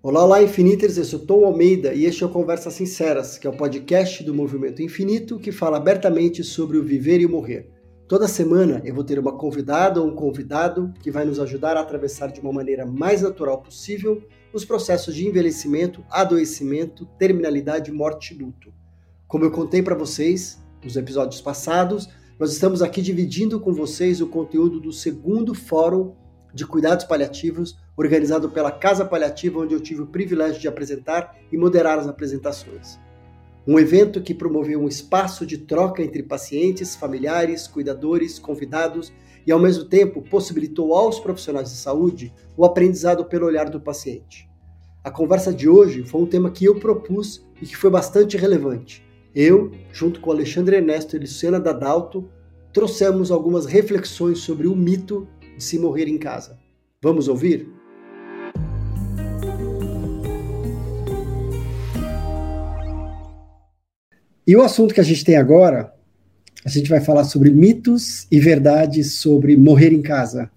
Olá, olá, Infiniters, eu sou Tom Almeida e este é o Conversas Sinceras, que é o podcast do Movimento Infinito que fala abertamente sobre o viver e o morrer. Toda semana eu vou ter uma convidada ou um convidado que vai nos ajudar a atravessar de uma maneira mais natural possível os processos de envelhecimento, adoecimento, terminalidade, morte e luto. Como eu contei para vocês nos episódios passados, nós estamos aqui dividindo com vocês o conteúdo do segundo Fórum de Cuidados Paliativos organizado pela Casa Paliativa, onde eu tive o privilégio de apresentar e moderar as apresentações. Um evento que promoveu um espaço de troca entre pacientes, familiares, cuidadores, convidados e, ao mesmo tempo, possibilitou aos profissionais de saúde o aprendizado pelo olhar do paciente. A conversa de hoje foi um tema que eu propus e que foi bastante relevante. Eu, junto com Alexandre Ernesto e Luciana Dadalto, trouxemos algumas reflexões sobre o mito de se morrer em casa. Vamos ouvir? E o assunto que a gente tem agora, a gente vai falar sobre mitos e verdades sobre morrer em casa.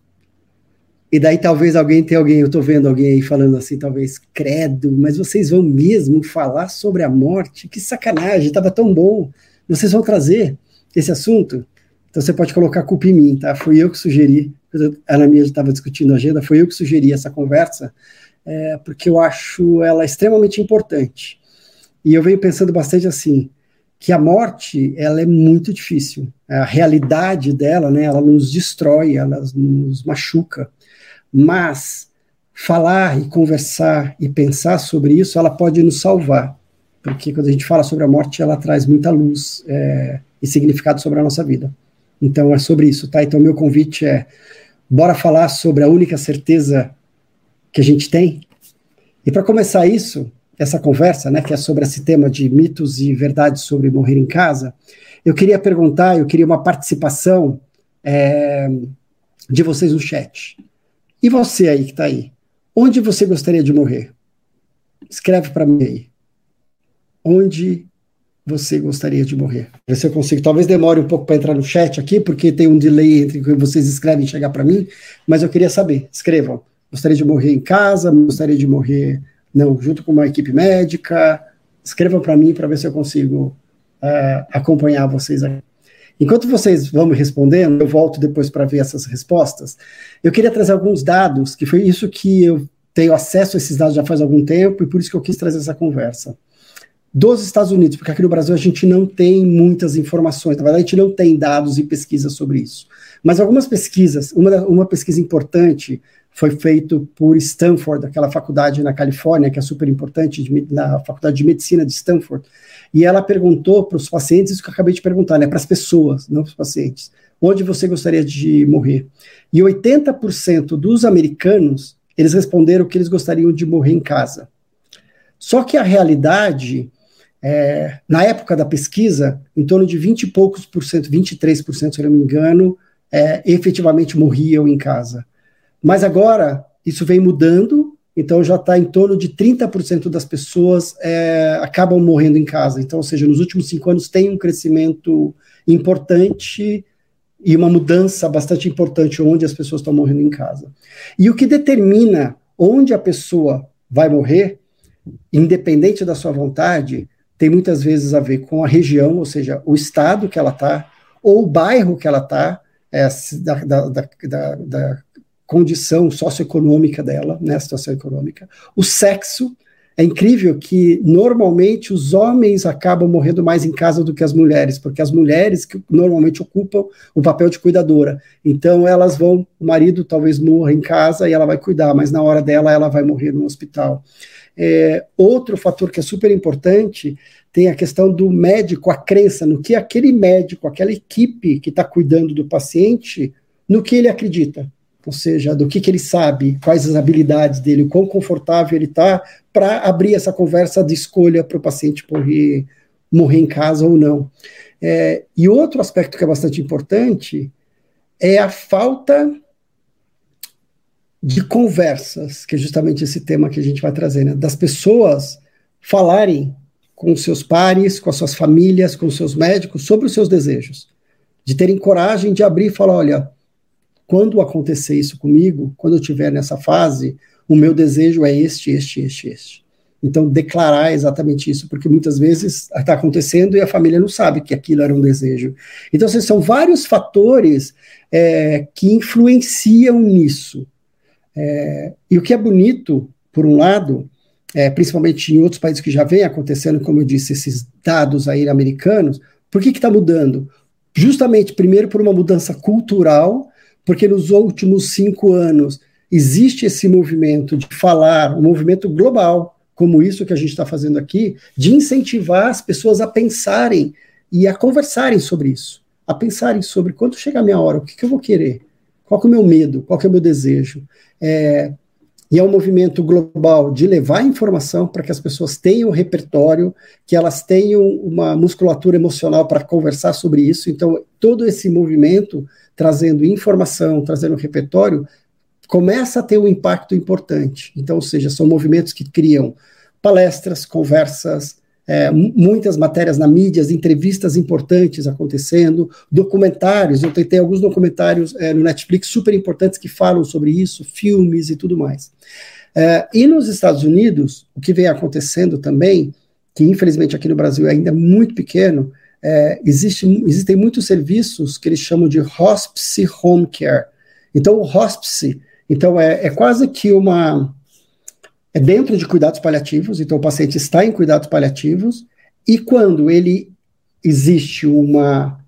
E daí talvez alguém tenha alguém, eu estou vendo alguém aí falando assim, talvez, credo, mas vocês vão mesmo falar sobre a morte? Que sacanagem, estava tão bom. Vocês vão trazer esse assunto? Então você pode colocar a culpa em mim, tá? Fui eu que sugeri, a Ana minha estava discutindo a agenda, foi eu que sugeri essa conversa, é, porque eu acho ela extremamente importante. E eu venho pensando bastante assim, que a morte ela é muito difícil. A realidade dela, né, ela nos destrói, ela nos machuca. Mas falar e conversar e pensar sobre isso, ela pode nos salvar, porque quando a gente fala sobre a morte, ela traz muita luz é, e significado sobre a nossa vida. Então é sobre isso, tá? Então meu convite é, bora falar sobre a única certeza que a gente tem. E para começar isso, essa conversa, né, que é sobre esse tema de mitos e verdades sobre morrer em casa, eu queria perguntar, eu queria uma participação é, de vocês no chat. E você aí que está aí, onde você gostaria de morrer? Escreve para mim aí. Onde você gostaria de morrer? Ver se eu consigo. Talvez demore um pouco para entrar no chat aqui, porque tem um delay entre o que vocês escrevem e chegar para mim, mas eu queria saber. Escrevam. Gostaria de morrer em casa? Gostaria de morrer não, junto com uma equipe médica. Escrevam para mim para ver se eu consigo uh, acompanhar vocês aqui. Enquanto vocês vão me respondendo, eu volto depois para ver essas respostas. Eu queria trazer alguns dados, que foi isso que eu tenho acesso a esses dados já faz algum tempo, e por isso que eu quis trazer essa conversa. Dos Estados Unidos, porque aqui no Brasil a gente não tem muitas informações, na verdade a gente não tem dados e pesquisas sobre isso. Mas algumas pesquisas, uma, uma pesquisa importante foi feito por Stanford, aquela faculdade na Califórnia, que é super importante, na Faculdade de Medicina de Stanford, e ela perguntou para os pacientes, isso que eu acabei de perguntar, né, para as pessoas, não para os pacientes, onde você gostaria de morrer? E 80% dos americanos, eles responderam que eles gostariam de morrer em casa. Só que a realidade, é, na época da pesquisa, em torno de 20 e poucos por cento, 23%, se eu não me engano, é, efetivamente morriam em casa. Mas agora isso vem mudando, então já está em torno de 30% das pessoas é, acabam morrendo em casa. Então, ou seja, nos últimos cinco anos tem um crescimento importante e uma mudança bastante importante onde as pessoas estão morrendo em casa. E o que determina onde a pessoa vai morrer, independente da sua vontade, tem muitas vezes a ver com a região, ou seja, o estado que ela está, ou o bairro que ela está, é, da, da, da, da condição socioeconômica dela, né, situação econômica. O sexo, é incrível que normalmente os homens acabam morrendo mais em casa do que as mulheres, porque as mulheres que normalmente ocupam o papel de cuidadora. Então elas vão, o marido talvez morra em casa e ela vai cuidar, mas na hora dela ela vai morrer no hospital. É, outro fator que é super importante tem a questão do médico, a crença no que aquele médico, aquela equipe que está cuidando do paciente, no que ele acredita ou seja, do que, que ele sabe, quais as habilidades dele, o quão confortável ele está, para abrir essa conversa de escolha para o paciente morrer, morrer em casa ou não. É, e outro aspecto que é bastante importante é a falta de conversas, que é justamente esse tema que a gente vai trazer, né? das pessoas falarem com seus pares, com as suas famílias, com seus médicos sobre os seus desejos, de terem coragem de abrir e falar, olha, quando acontecer isso comigo, quando eu estiver nessa fase, o meu desejo é este, este, este, este. Então, declarar exatamente isso, porque muitas vezes está acontecendo e a família não sabe que aquilo era um desejo. Então, assim, são vários fatores é, que influenciam nisso. É, e o que é bonito, por um lado, é, principalmente em outros países que já vem acontecendo, como eu disse, esses dados aí americanos, por que está mudando? Justamente, primeiro, por uma mudança cultural, porque nos últimos cinco anos existe esse movimento de falar, um movimento global, como isso que a gente está fazendo aqui, de incentivar as pessoas a pensarem e a conversarem sobre isso, a pensarem sobre quando chegar a minha hora, o que, que eu vou querer, qual é o meu medo, qual é o meu desejo. É, e é um movimento global de levar informação para que as pessoas tenham um repertório, que elas tenham uma musculatura emocional para conversar sobre isso. Então, todo esse movimento trazendo informação, trazendo repertório, começa a ter um impacto importante. Então, ou seja, são movimentos que criam palestras, conversas, é, muitas matérias na mídia, entrevistas importantes acontecendo, documentários. Eu tentei alguns documentários é, no Netflix super importantes que falam sobre isso, filmes e tudo mais. É, e nos Estados Unidos, o que vem acontecendo também, que infelizmente aqui no Brasil é ainda muito pequeno, é, existe, existem muitos serviços que eles chamam de hospice home care. Então, o hospice então é, é quase que uma é dentro de cuidados paliativos, então o paciente está em cuidados paliativos, e quando ele existe uma.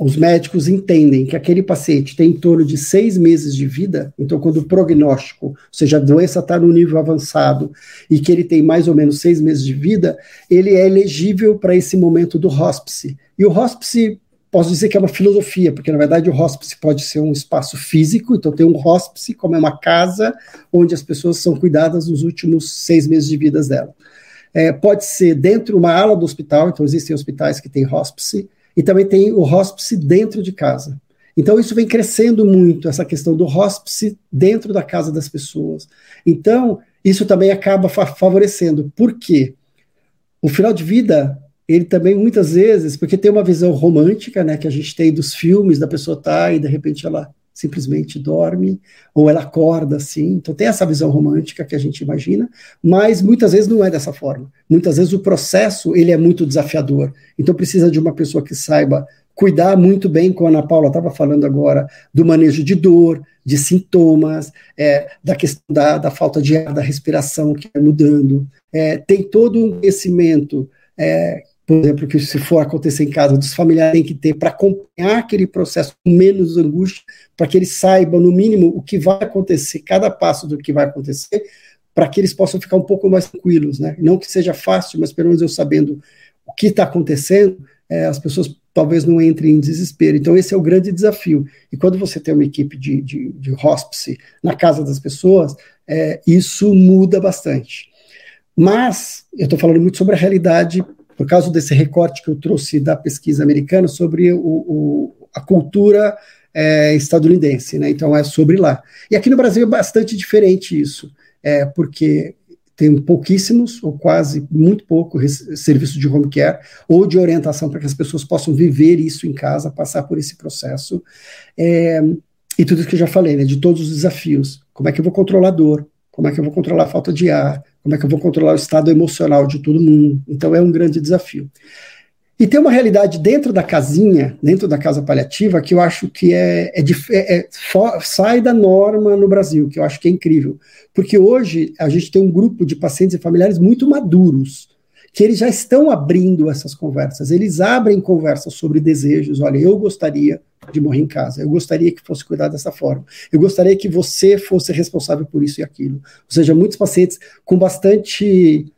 Os médicos entendem que aquele paciente tem em torno de seis meses de vida, então, quando o prognóstico, ou seja, a doença está no nível avançado e que ele tem mais ou menos seis meses de vida, ele é elegível para esse momento do hospice. E o hospice posso dizer que é uma filosofia, porque na verdade o hospice pode ser um espaço físico, então tem um hospice como é uma casa onde as pessoas são cuidadas nos últimos seis meses de vida dela. É, pode ser dentro de uma ala do hospital, então existem hospitais que têm hospice, e também tem o hospice dentro de casa. Então isso vem crescendo muito, essa questão do hospice dentro da casa das pessoas. Então, isso também acaba favorecendo. Por quê? O final de vida ele também muitas vezes, porque tem uma visão romântica, né, que a gente tem dos filmes, da pessoa tá e de repente ela simplesmente dorme, ou ela acorda assim, então tem essa visão romântica que a gente imagina, mas muitas vezes não é dessa forma. Muitas vezes o processo, ele é muito desafiador, então precisa de uma pessoa que saiba cuidar muito bem, como a Ana Paula estava falando agora, do manejo de dor, de sintomas, é, da questão da, da, falta de ar, da respiração que é mudando, é, tem todo um conhecimento é, por exemplo, que se for acontecer em casa, dos familiares têm que ter para acompanhar aquele processo com menos angústia, para que eles saibam, no mínimo, o que vai acontecer, cada passo do que vai acontecer, para que eles possam ficar um pouco mais tranquilos, né? Não que seja fácil, mas pelo menos eu sabendo o que está acontecendo, é, as pessoas talvez não entrem em desespero. Então, esse é o grande desafio. E quando você tem uma equipe de, de, de na casa das pessoas, é, isso muda bastante. Mas, eu estou falando muito sobre a realidade por causa desse recorte que eu trouxe da pesquisa americana sobre o, o, a cultura é, estadunidense, né? Então é sobre lá. E aqui no Brasil é bastante diferente isso, é, porque tem pouquíssimos, ou quase muito pouco, serviço de home care ou de orientação para que as pessoas possam viver isso em casa, passar por esse processo. É, e tudo isso que eu já falei, né, de todos os desafios. Como é que eu vou controlar a dor? Como é que eu vou controlar a falta de ar? Como é que eu vou controlar o estado emocional de todo mundo? Então é um grande desafio. E tem uma realidade dentro da casinha, dentro da casa paliativa, que eu acho que é, é, é, é sai da norma no Brasil, que eu acho que é incrível. Porque hoje a gente tem um grupo de pacientes e familiares muito maduros, que eles já estão abrindo essas conversas. Eles abrem conversas sobre desejos. Olha, eu gostaria de morrer em casa. Eu gostaria que fosse cuidado dessa forma. Eu gostaria que você fosse responsável por isso e aquilo. Ou seja, muitos pacientes com bastante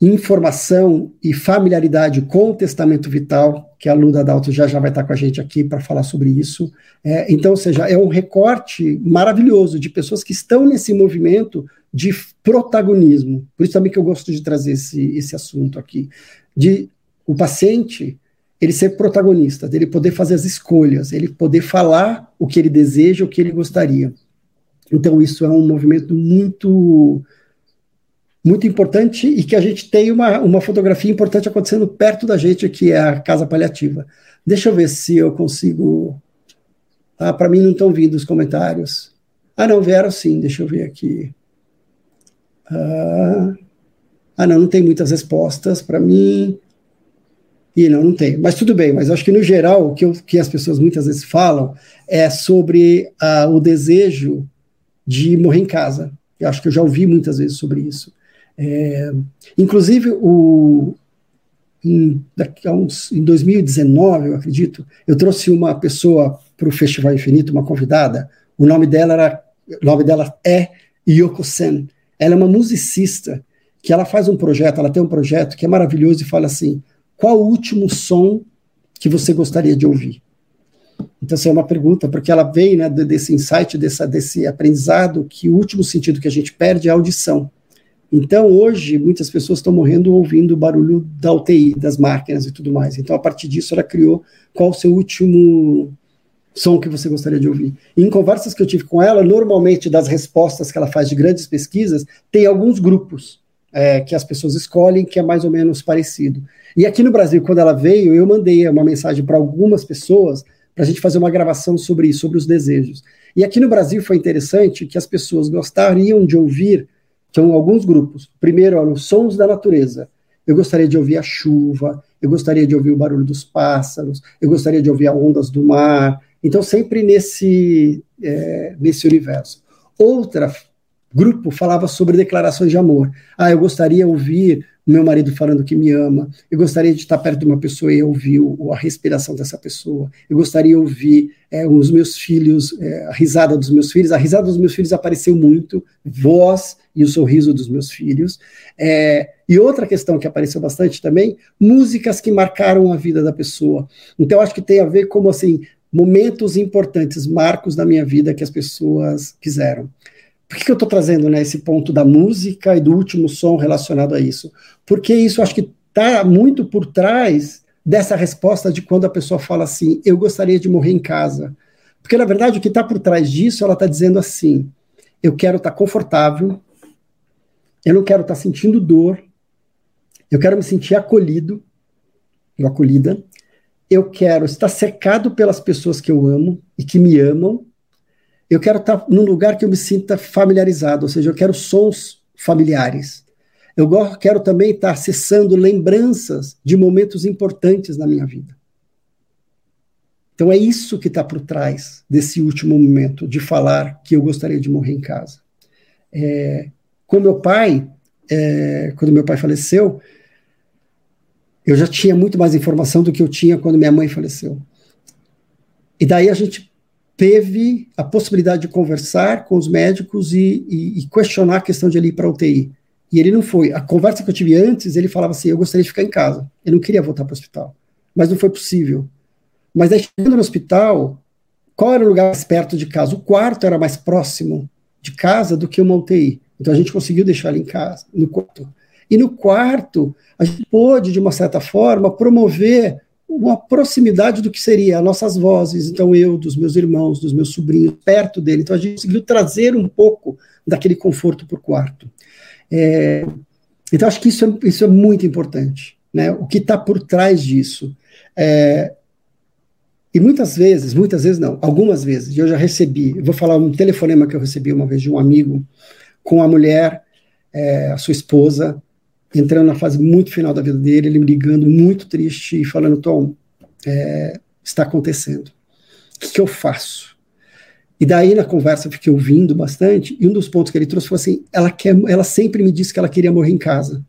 informação e familiaridade com o testamento vital, que a Luda Dalto já já vai estar com a gente aqui para falar sobre isso. É, então, ou seja, é um recorte maravilhoso de pessoas que estão nesse movimento de protagonismo. Por isso também que eu gosto de trazer esse, esse assunto aqui, de o paciente ele ser protagonista, dele poder fazer as escolhas, ele poder falar o que ele deseja, o que ele gostaria. Então isso é um movimento muito muito importante e que a gente tem uma, uma fotografia importante acontecendo perto da gente, que é a casa paliativa. Deixa eu ver se eu consigo. Ah, para mim não estão vindo os comentários. Ah, não, vieram sim, deixa eu ver aqui. Uh, ah, não, não tem muitas respostas para mim. E não, não tem. Mas tudo bem, mas acho que no geral o que, eu, que as pessoas muitas vezes falam é sobre uh, o desejo de morrer em casa. Eu acho que eu já ouvi muitas vezes sobre isso. É, inclusive, o, em, daqui a uns, em 2019, eu acredito, eu trouxe uma pessoa para o Festival Infinito, uma convidada. O nome dela era, o nome dela é Yoko Sen. Ela é uma musicista que ela faz um projeto, ela tem um projeto que é maravilhoso e fala assim: qual o último som que você gostaria de ouvir? Então, essa é uma pergunta, porque ela vem né, desse insight, dessa, desse aprendizado, que o último sentido que a gente perde é a audição. Então, hoje, muitas pessoas estão morrendo ouvindo o barulho da UTI, das máquinas e tudo mais. Então, a partir disso, ela criou qual o seu último som que você gostaria de ouvir. E em conversas que eu tive com ela, normalmente, das respostas que ela faz de grandes pesquisas, tem alguns grupos é, que as pessoas escolhem que é mais ou menos parecido. E aqui no Brasil, quando ela veio, eu mandei uma mensagem para algumas pessoas para a gente fazer uma gravação sobre isso, sobre os desejos. E aqui no Brasil foi interessante que as pessoas gostariam de ouvir são alguns grupos. Primeiro, olha, os sons da natureza. Eu gostaria de ouvir a chuva, eu gostaria de ouvir o barulho dos pássaros, eu gostaria de ouvir as ondas do mar. Então, sempre nesse, é, nesse universo. Outra grupo falava sobre declarações de amor. Ah, eu gostaria de ouvir meu marido falando que me ama, eu gostaria de estar perto de uma pessoa e ouvir o, a respiração dessa pessoa, eu gostaria de ouvir é, os meus filhos, é, a risada dos meus filhos, a risada dos meus filhos apareceu muito, voz e o sorriso dos meus filhos. É, e outra questão que apareceu bastante também, músicas que marcaram a vida da pessoa. Então, acho que tem a ver como assim, momentos importantes, marcos da minha vida que as pessoas quiseram. Por que, que eu estou trazendo né, esse ponto da música e do último som relacionado a isso? Porque isso acho que está muito por trás dessa resposta de quando a pessoa fala assim: eu gostaria de morrer em casa. Porque, na verdade, o que está por trás disso, ela está dizendo assim: eu quero estar tá confortável, eu não quero estar tá sentindo dor, eu quero me sentir acolhido, ou acolhida, eu quero estar cercado pelas pessoas que eu amo e que me amam, eu quero estar num lugar que eu me sinta familiarizado, ou seja, eu quero sons familiares. Eu quero também estar acessando lembranças de momentos importantes na minha vida. Então é isso que está por trás desse último momento de falar que eu gostaria de morrer em casa. É, com meu pai, é, quando meu pai faleceu, eu já tinha muito mais informação do que eu tinha quando minha mãe faleceu. E daí a gente teve a possibilidade de conversar com os médicos e, e, e questionar a questão de ele ir para UTI. E ele não foi. A conversa que eu tive antes, ele falava assim: eu gostaria de ficar em casa. Eu não queria voltar para o hospital. Mas não foi possível. Mas aí, chegando no hospital, qual era o lugar mais perto de casa? O quarto era mais próximo de casa do que uma UTI. Então a gente conseguiu deixar ele em casa, no quarto. E no quarto, a gente pôde, de uma certa forma, promover uma proximidade do que seria as nossas vozes, então eu, dos meus irmãos, dos meus sobrinhos, perto dele. Então a gente conseguiu trazer um pouco daquele conforto para o quarto. É, então acho que isso é, isso é muito importante, né? O que está por trás disso. É, e muitas vezes, muitas vezes não, algumas vezes, eu já recebi, vou falar um telefonema que eu recebi uma vez de um amigo com a mulher, é, a sua esposa, entrando na fase muito final da vida dele, ele me ligando muito triste e falando, Tom, é, está acontecendo. O que, que, eu faço? E daí na conversa eu fiquei ouvindo bastante, e um dos pontos que ele trouxe foi assim, ela, quer, ela sempre me disse que ela queria morrer em casa.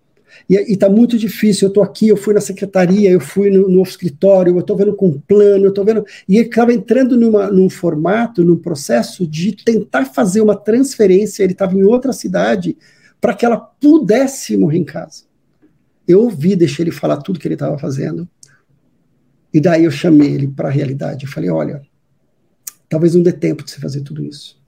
E, está muito difícil, eu estou aqui, eu fui na secretaria, eu fui no, no escritório, eu estou vendo com um plano, eu estou vendo... E ele estava entrando numa, num formato, num processo de tentar fazer uma transferência, ele estava em outra cidade, para que ela pudesse morrer em casa. Eu ouvi, deixei ele falar tudo que ele estava fazendo, e daí eu chamei ele para a realidade. Eu falei: olha, talvez não dê tempo de você fazer tudo isso.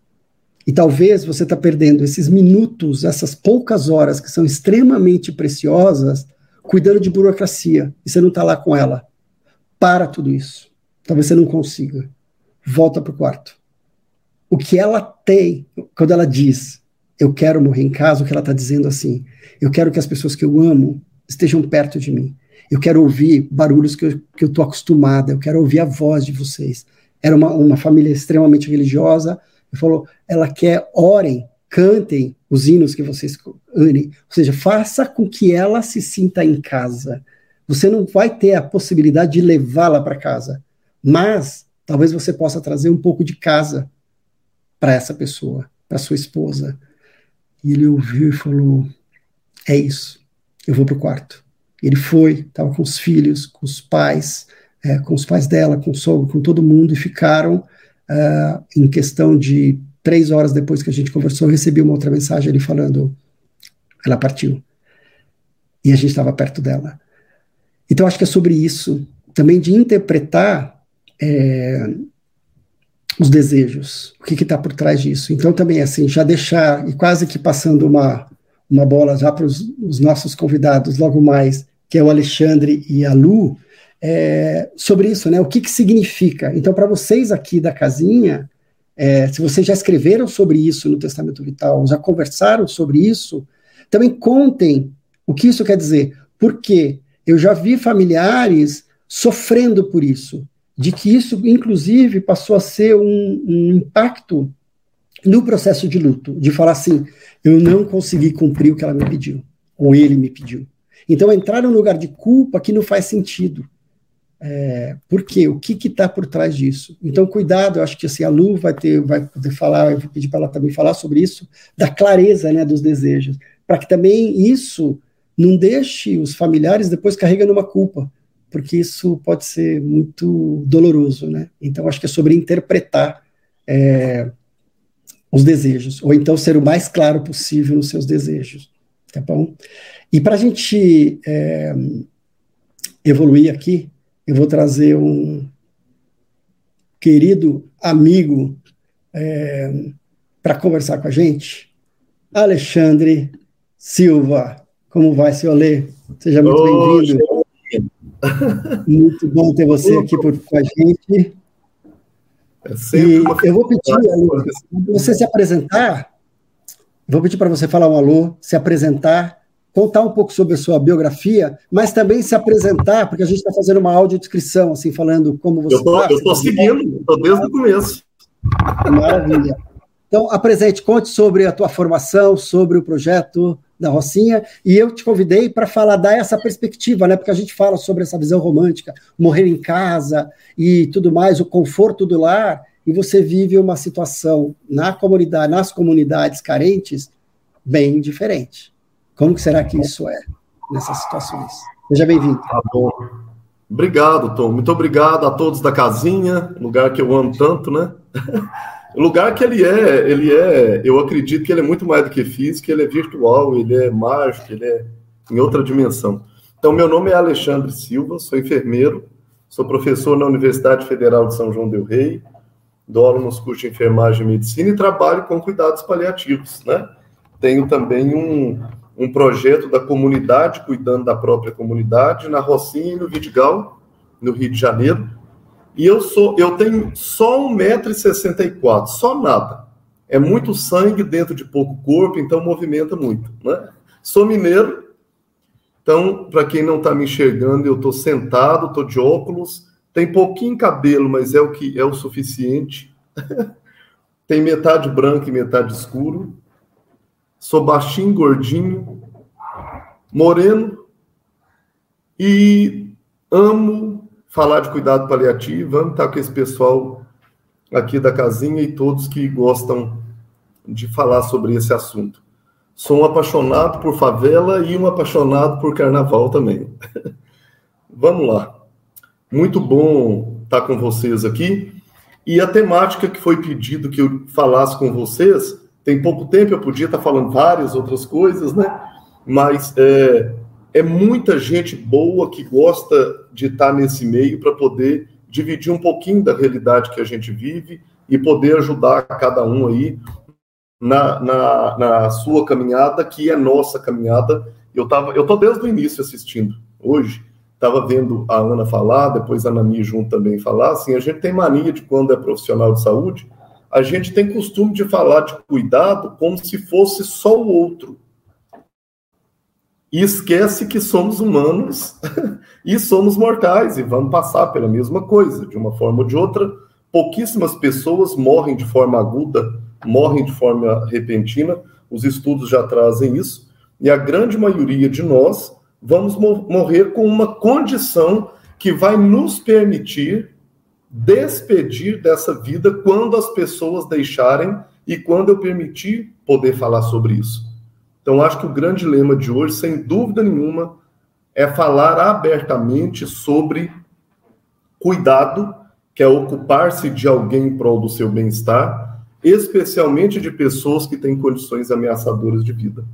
E talvez você está perdendo esses minutos, essas poucas horas que são extremamente preciosas, cuidando de burocracia, e você não está lá com ela. Para tudo isso. Talvez você não consiga. Volta para o quarto. O que ela tem, quando ela diz, eu quero morrer em casa, o que ela está dizendo assim, eu quero que as pessoas que eu amo estejam perto de mim. Eu quero ouvir barulhos que eu estou acostumada, eu quero ouvir a voz de vocês. Era uma, uma família extremamente religiosa, ele falou, ela quer, orem, cantem, os hinos que vocês escolherem, ou seja, faça com que ela se sinta em casa. Você não vai ter a possibilidade de levá-la para casa, mas talvez você possa trazer um pouco de casa para essa pessoa, para sua esposa. E ele ouviu e falou: É isso, eu vou para o quarto. Ele foi, estava com os filhos, com os pais, é, com os pais dela, com o sogro, com todo mundo, e ficaram uh, em questão de três horas depois que a gente conversou, eu recebi uma outra mensagem ali falando: ela partiu. E a gente estava perto dela. Então, acho que é sobre isso, também de interpretar é, os desejos, o que está por trás disso. Então, também, assim, já deixar, e quase que passando uma, uma bola já para os nossos convidados logo mais, que é o Alexandre e a Lu, é, sobre isso, né? O que, que significa? Então, para vocês aqui da casinha, é, se vocês já escreveram sobre isso no Testamento Vital, já conversaram sobre isso, também contem o que isso quer dizer. Porque eu já vi familiares sofrendo por isso, de que isso, inclusive, passou a ser um, um impacto no processo de luto, de falar assim: eu não consegui cumprir o que ela me pediu, ou ele me pediu. Então, entrar num lugar de culpa que não faz sentido. É, por quê? O que está por trás disso? Então, cuidado, eu acho que assim, a Lu vai, ter, vai poder falar, eu vou pedir para ela também falar sobre isso, da clareza né, dos desejos, para que também isso não deixe os familiares depois carregando uma culpa, porque isso pode ser muito doloroso, né? Então, acho que é sobre interpretar é, os desejos, ou então ser o mais claro possível nos seus desejos, tá bom? E para a gente é, evoluir aqui, eu vou trazer um querido amigo é, para conversar com a gente, Alexandre Silva. Como vai, seu Alê? Seja muito bem-vindo. Muito bom ter você aqui por, com a gente. É e eu vou pedir, alô, você se apresentar, vou pedir para você falar um alô, se apresentar, contar um pouco sobre a sua biografia, mas também se apresentar, porque a gente está fazendo uma audiodescrição, assim, falando como você está. Eu estou seguindo, estou desde o começo. Maravilha. Então, apresente, conte sobre a tua formação, sobre o projeto da Rocinha, e eu te convidei para falar, dar essa perspectiva, né? Porque a gente fala sobre essa visão romântica, morrer em casa e tudo mais, o conforto do lar, e você vive uma situação na comunidade, nas comunidades carentes, bem diferente. Como será que isso é nessas situações? Seja bem-vindo. Tá bom. Obrigado, Tom. Muito obrigado a todos da casinha, lugar que eu amo tanto, né? O lugar que ele é, ele é, eu acredito que ele é muito mais do que físico, ele é virtual, ele é mágico, ele é em outra dimensão. Então, meu nome é Alexandre Silva, sou enfermeiro, sou professor na Universidade Federal de São João del Rei, dou aula nos cursos de enfermagem e medicina e trabalho com cuidados paliativos, né? Tenho também um, um projeto da comunidade, cuidando da própria comunidade, na Rocinha e no Vidigal, no Rio de Janeiro, e eu sou, eu tenho só 1,64m, só nada. É muito sangue dentro de pouco corpo, então movimenta muito. Né? Sou mineiro, então, para quem não está me enxergando, eu estou sentado, estou de óculos, tem pouquinho cabelo, mas é o que é o suficiente. tem metade branco e metade escuro. Sou baixinho, gordinho, moreno e amo falar de cuidado paliativo, vamos estar com esse pessoal aqui da casinha e todos que gostam de falar sobre esse assunto. Sou um apaixonado por favela e um apaixonado por carnaval também. vamos lá. Muito bom estar com vocês aqui. E a temática que foi pedido que eu falasse com vocês, tem pouco tempo, eu podia estar falando várias outras coisas, né? Mas é, é muita gente boa que gosta de estar nesse meio para poder dividir um pouquinho da realidade que a gente vive e poder ajudar cada um aí na, na, na sua caminhada, que é nossa caminhada. Eu tava, eu tô desde o início assistindo. Hoje estava vendo a Ana falar, depois a Nani junto também falar. Assim, a gente tem mania de quando é profissional de saúde, a gente tem costume de falar de cuidado como se fosse só o outro e esquece que somos humanos e somos mortais e vamos passar pela mesma coisa, de uma forma ou de outra. Pouquíssimas pessoas morrem de forma aguda, morrem de forma repentina, os estudos já trazem isso, e a grande maioria de nós vamos morrer com uma condição que vai nos permitir despedir dessa vida quando as pessoas deixarem e quando eu permitir poder falar sobre isso. Então, acho que o grande lema de hoje, sem dúvida nenhuma, é falar abertamente sobre cuidado, que é ocupar-se de alguém em prol do seu bem-estar, especialmente de pessoas que têm condições ameaçadoras de vida.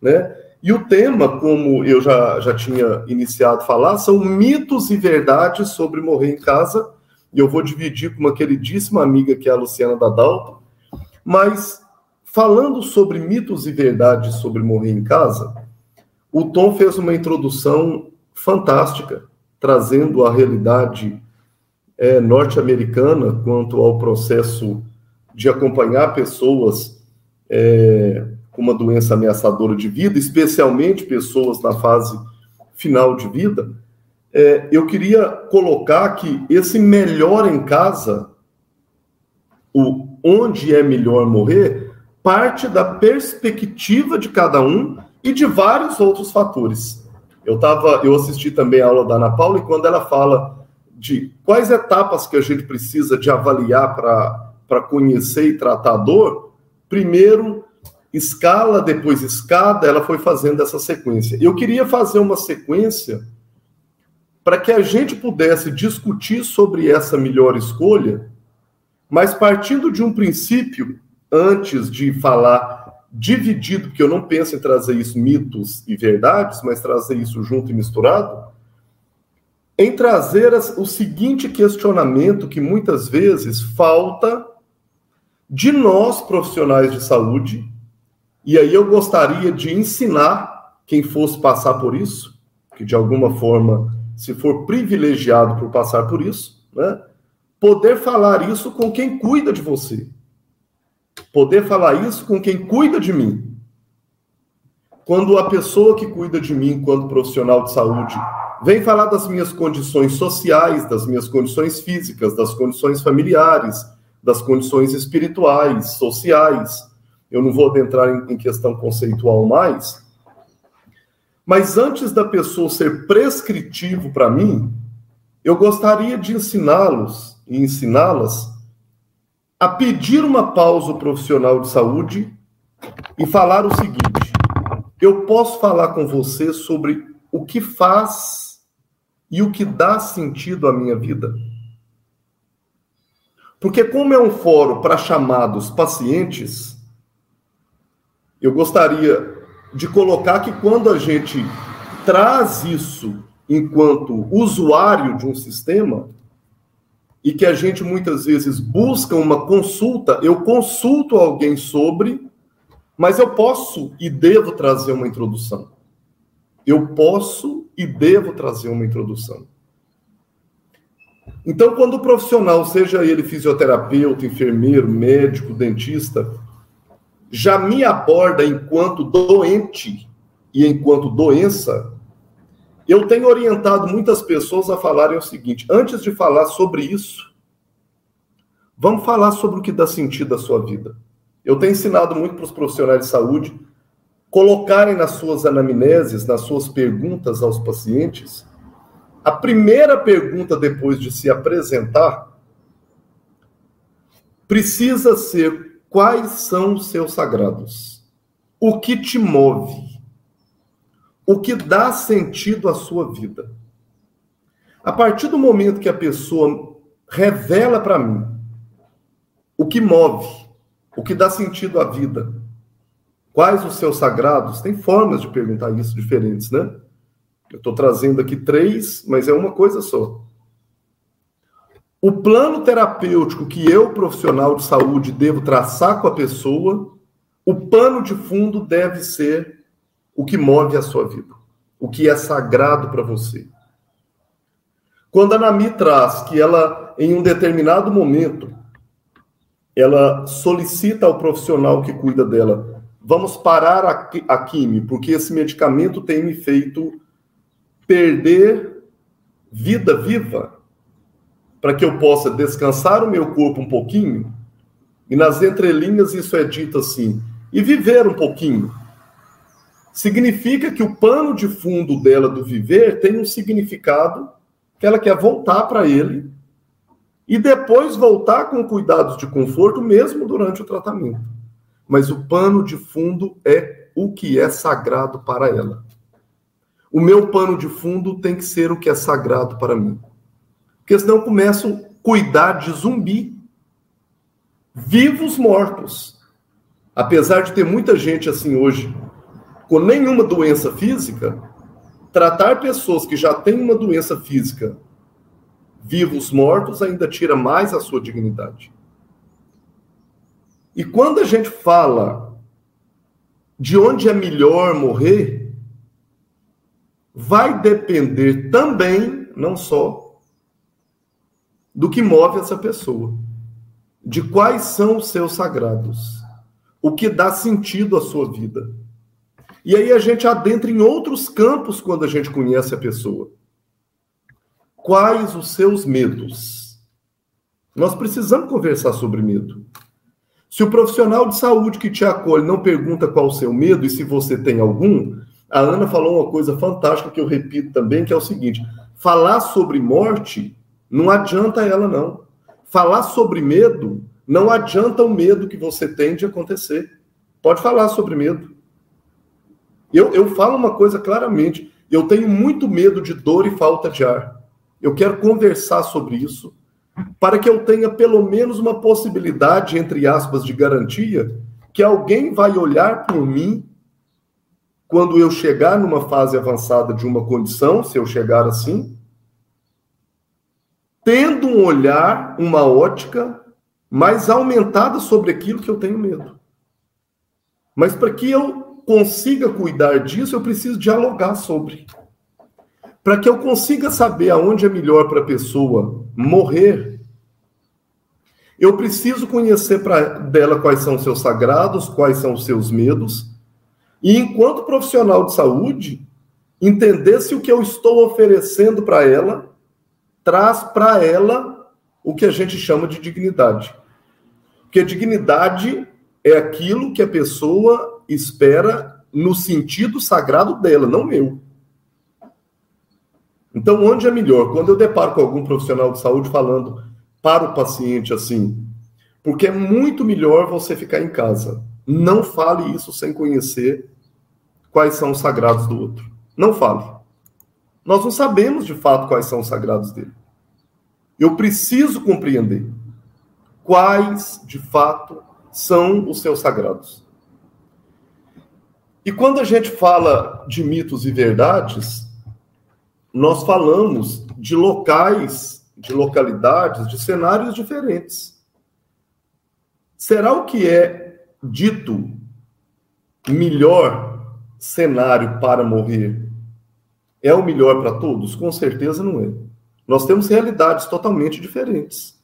Né? E o tema, como eu já, já tinha iniciado a falar, são mitos e verdades sobre morrer em casa, e eu vou dividir com uma queridíssima amiga que é a Luciana Dadalto, mas falando sobre mitos e verdades sobre morrer em casa, o Tom fez uma introdução fantástica, trazendo a realidade é, norte-americana quanto ao processo de acompanhar pessoas é, com uma doença ameaçadora de vida, especialmente pessoas na fase final de vida. É, eu queria colocar que esse melhor em casa, o onde é melhor morrer, parte da perspectiva de cada um e de vários outros fatores. Eu tava, eu assisti também a aula da Ana Paula e quando ela fala de quais etapas que a gente precisa de avaliar para conhecer e tratar a dor, primeiro escala, depois escada, ela foi fazendo essa sequência. Eu queria fazer uma sequência para que a gente pudesse discutir sobre essa melhor escolha, mas partindo de um princípio, antes de falar dividido, porque eu não penso em trazer isso mitos e verdades, mas trazer isso junto e misturado, em trazer o seguinte questionamento que muitas vezes falta de nós profissionais de saúde, e aí eu gostaria de ensinar quem fosse passar por isso, que de alguma forma, se for privilegiado por passar por isso, né, poder falar isso com quem cuida de você, poder falar isso com quem cuida de mim. Quando a pessoa que cuida de mim, quando profissional de saúde, vem falar das minhas condições sociais, das minhas condições físicas, das condições familiares, das condições espirituais, sociais, eu não vou adentrar em, questão conceitual mais, mas antes da pessoa ser prescritivo para mim, eu gostaria de ensiná-los e ensiná-las a pedir uma pausa profissional de saúde e falar o seguinte: eu posso falar com você sobre o que faz e o que dá sentido à minha vida? Porque, como é um fórum para chamados pacientes, eu gostaria de colocar que quando a gente traz isso enquanto usuário de um sistema, e que a gente muitas vezes busca uma consulta, eu consulto alguém sobre, mas eu posso e devo trazer uma introdução. Eu posso e devo trazer uma introdução. Então, quando o profissional, seja ele fisioterapeuta, enfermeiro, médico, dentista, já me aborda enquanto doente e enquanto doença, eu tenho orientado muitas pessoas a falarem o seguinte: antes de falar sobre isso, vamos falar sobre o que dá sentido à sua vida. Eu tenho ensinado muito para os profissionais de saúde colocarem nas suas anamneses, nas suas perguntas aos pacientes, a primeira pergunta depois de se apresentar precisa ser: quais são os seus sagrados? O que te move? O que dá sentido à sua vida. A partir do momento que a pessoa revela para mim o que move, o que dá sentido à vida, quais os seus sagrados, tem formas de perguntar isso diferentes, né? Eu estou trazendo aqui três, mas é uma coisa só. O plano terapêutico que eu, profissional de saúde, devo traçar com a pessoa, o pano de fundo deve ser o que move a sua vida, o que é sagrado para você. Quando a Nami traz que ela, em um determinado momento, ela solicita ao profissional que cuida dela, vamos parar a, a quimio, porque esse medicamento tem me feito perder vida viva, para que eu possa descansar o meu corpo um pouquinho. E nas entrelinhas isso é dito assim: e viver um pouquinho. Significa que o pano de fundo dela do viver tem um significado que ela quer voltar para ele e depois voltar com cuidados de conforto, mesmo durante o tratamento. Mas o pano de fundo é o que é sagrado para ela. O meu pano de fundo tem que ser o que é sagrado para mim. Porque senão eu começo a cuidar de zumbi, vivos mortos. Apesar de ter muita gente assim hoje, com nenhuma doença física, tratar pessoas que já têm uma doença física vivos mortos ainda tira mais a sua dignidade. E quando a gente fala de onde é melhor morrer, vai depender também, não só, do que move essa pessoa, de quais são os seus sagrados, o que dá sentido à sua vida. E aí a gente adentra em outros campos quando a gente conhece a pessoa. Quais os seus medos? Nós precisamos conversar sobre medo. Se o profissional de saúde que te acolhe não pergunta qual o seu medo e se você tem algum, a Ana falou uma coisa fantástica que eu repito também, que é o seguinte: falar sobre morte não adianta ela, não. Falar sobre medo não adianta o medo que você tem de acontecer. Pode falar sobre medo. Eu, eu falo uma coisa claramente: eu tenho muito medo de dor e falta de ar. Eu quero conversar sobre isso para que eu tenha pelo menos uma possibilidade, entre aspas, de garantia, que alguém vai olhar por mim quando eu chegar numa fase avançada de uma condição, se eu chegar assim, tendo um olhar, uma ótica mais aumentada sobre aquilo que eu tenho medo. Mas para que eu consiga cuidar disso, eu preciso dialogar sobre. Para que eu consiga saber aonde é melhor para a pessoa morrer, eu preciso conhecer para dela quais são os seus sagrados, quais são os seus medos, e, enquanto profissional de saúde, entender se o que eu estou oferecendo para ela traz para ela o que a gente chama de dignidade. Porque dignidade é aquilo que a pessoa espera no sentido sagrado dela, não meu. Então, onde é melhor? Quando eu deparo com algum profissional de saúde falando para o paciente assim, porque é muito melhor você ficar em casa. Não fale isso sem conhecer quais são os sagrados do outro. Não fale. Nós não sabemos de fato quais são os sagrados dele. Eu preciso compreender quais de fato são os seus sagrados. E quando a gente fala de mitos e verdades, nós falamos de locais, de localidades, de cenários diferentes. Será o que é dito melhor cenário para morrer é o melhor para todos? Com certeza não é. Nós temos realidades totalmente diferentes.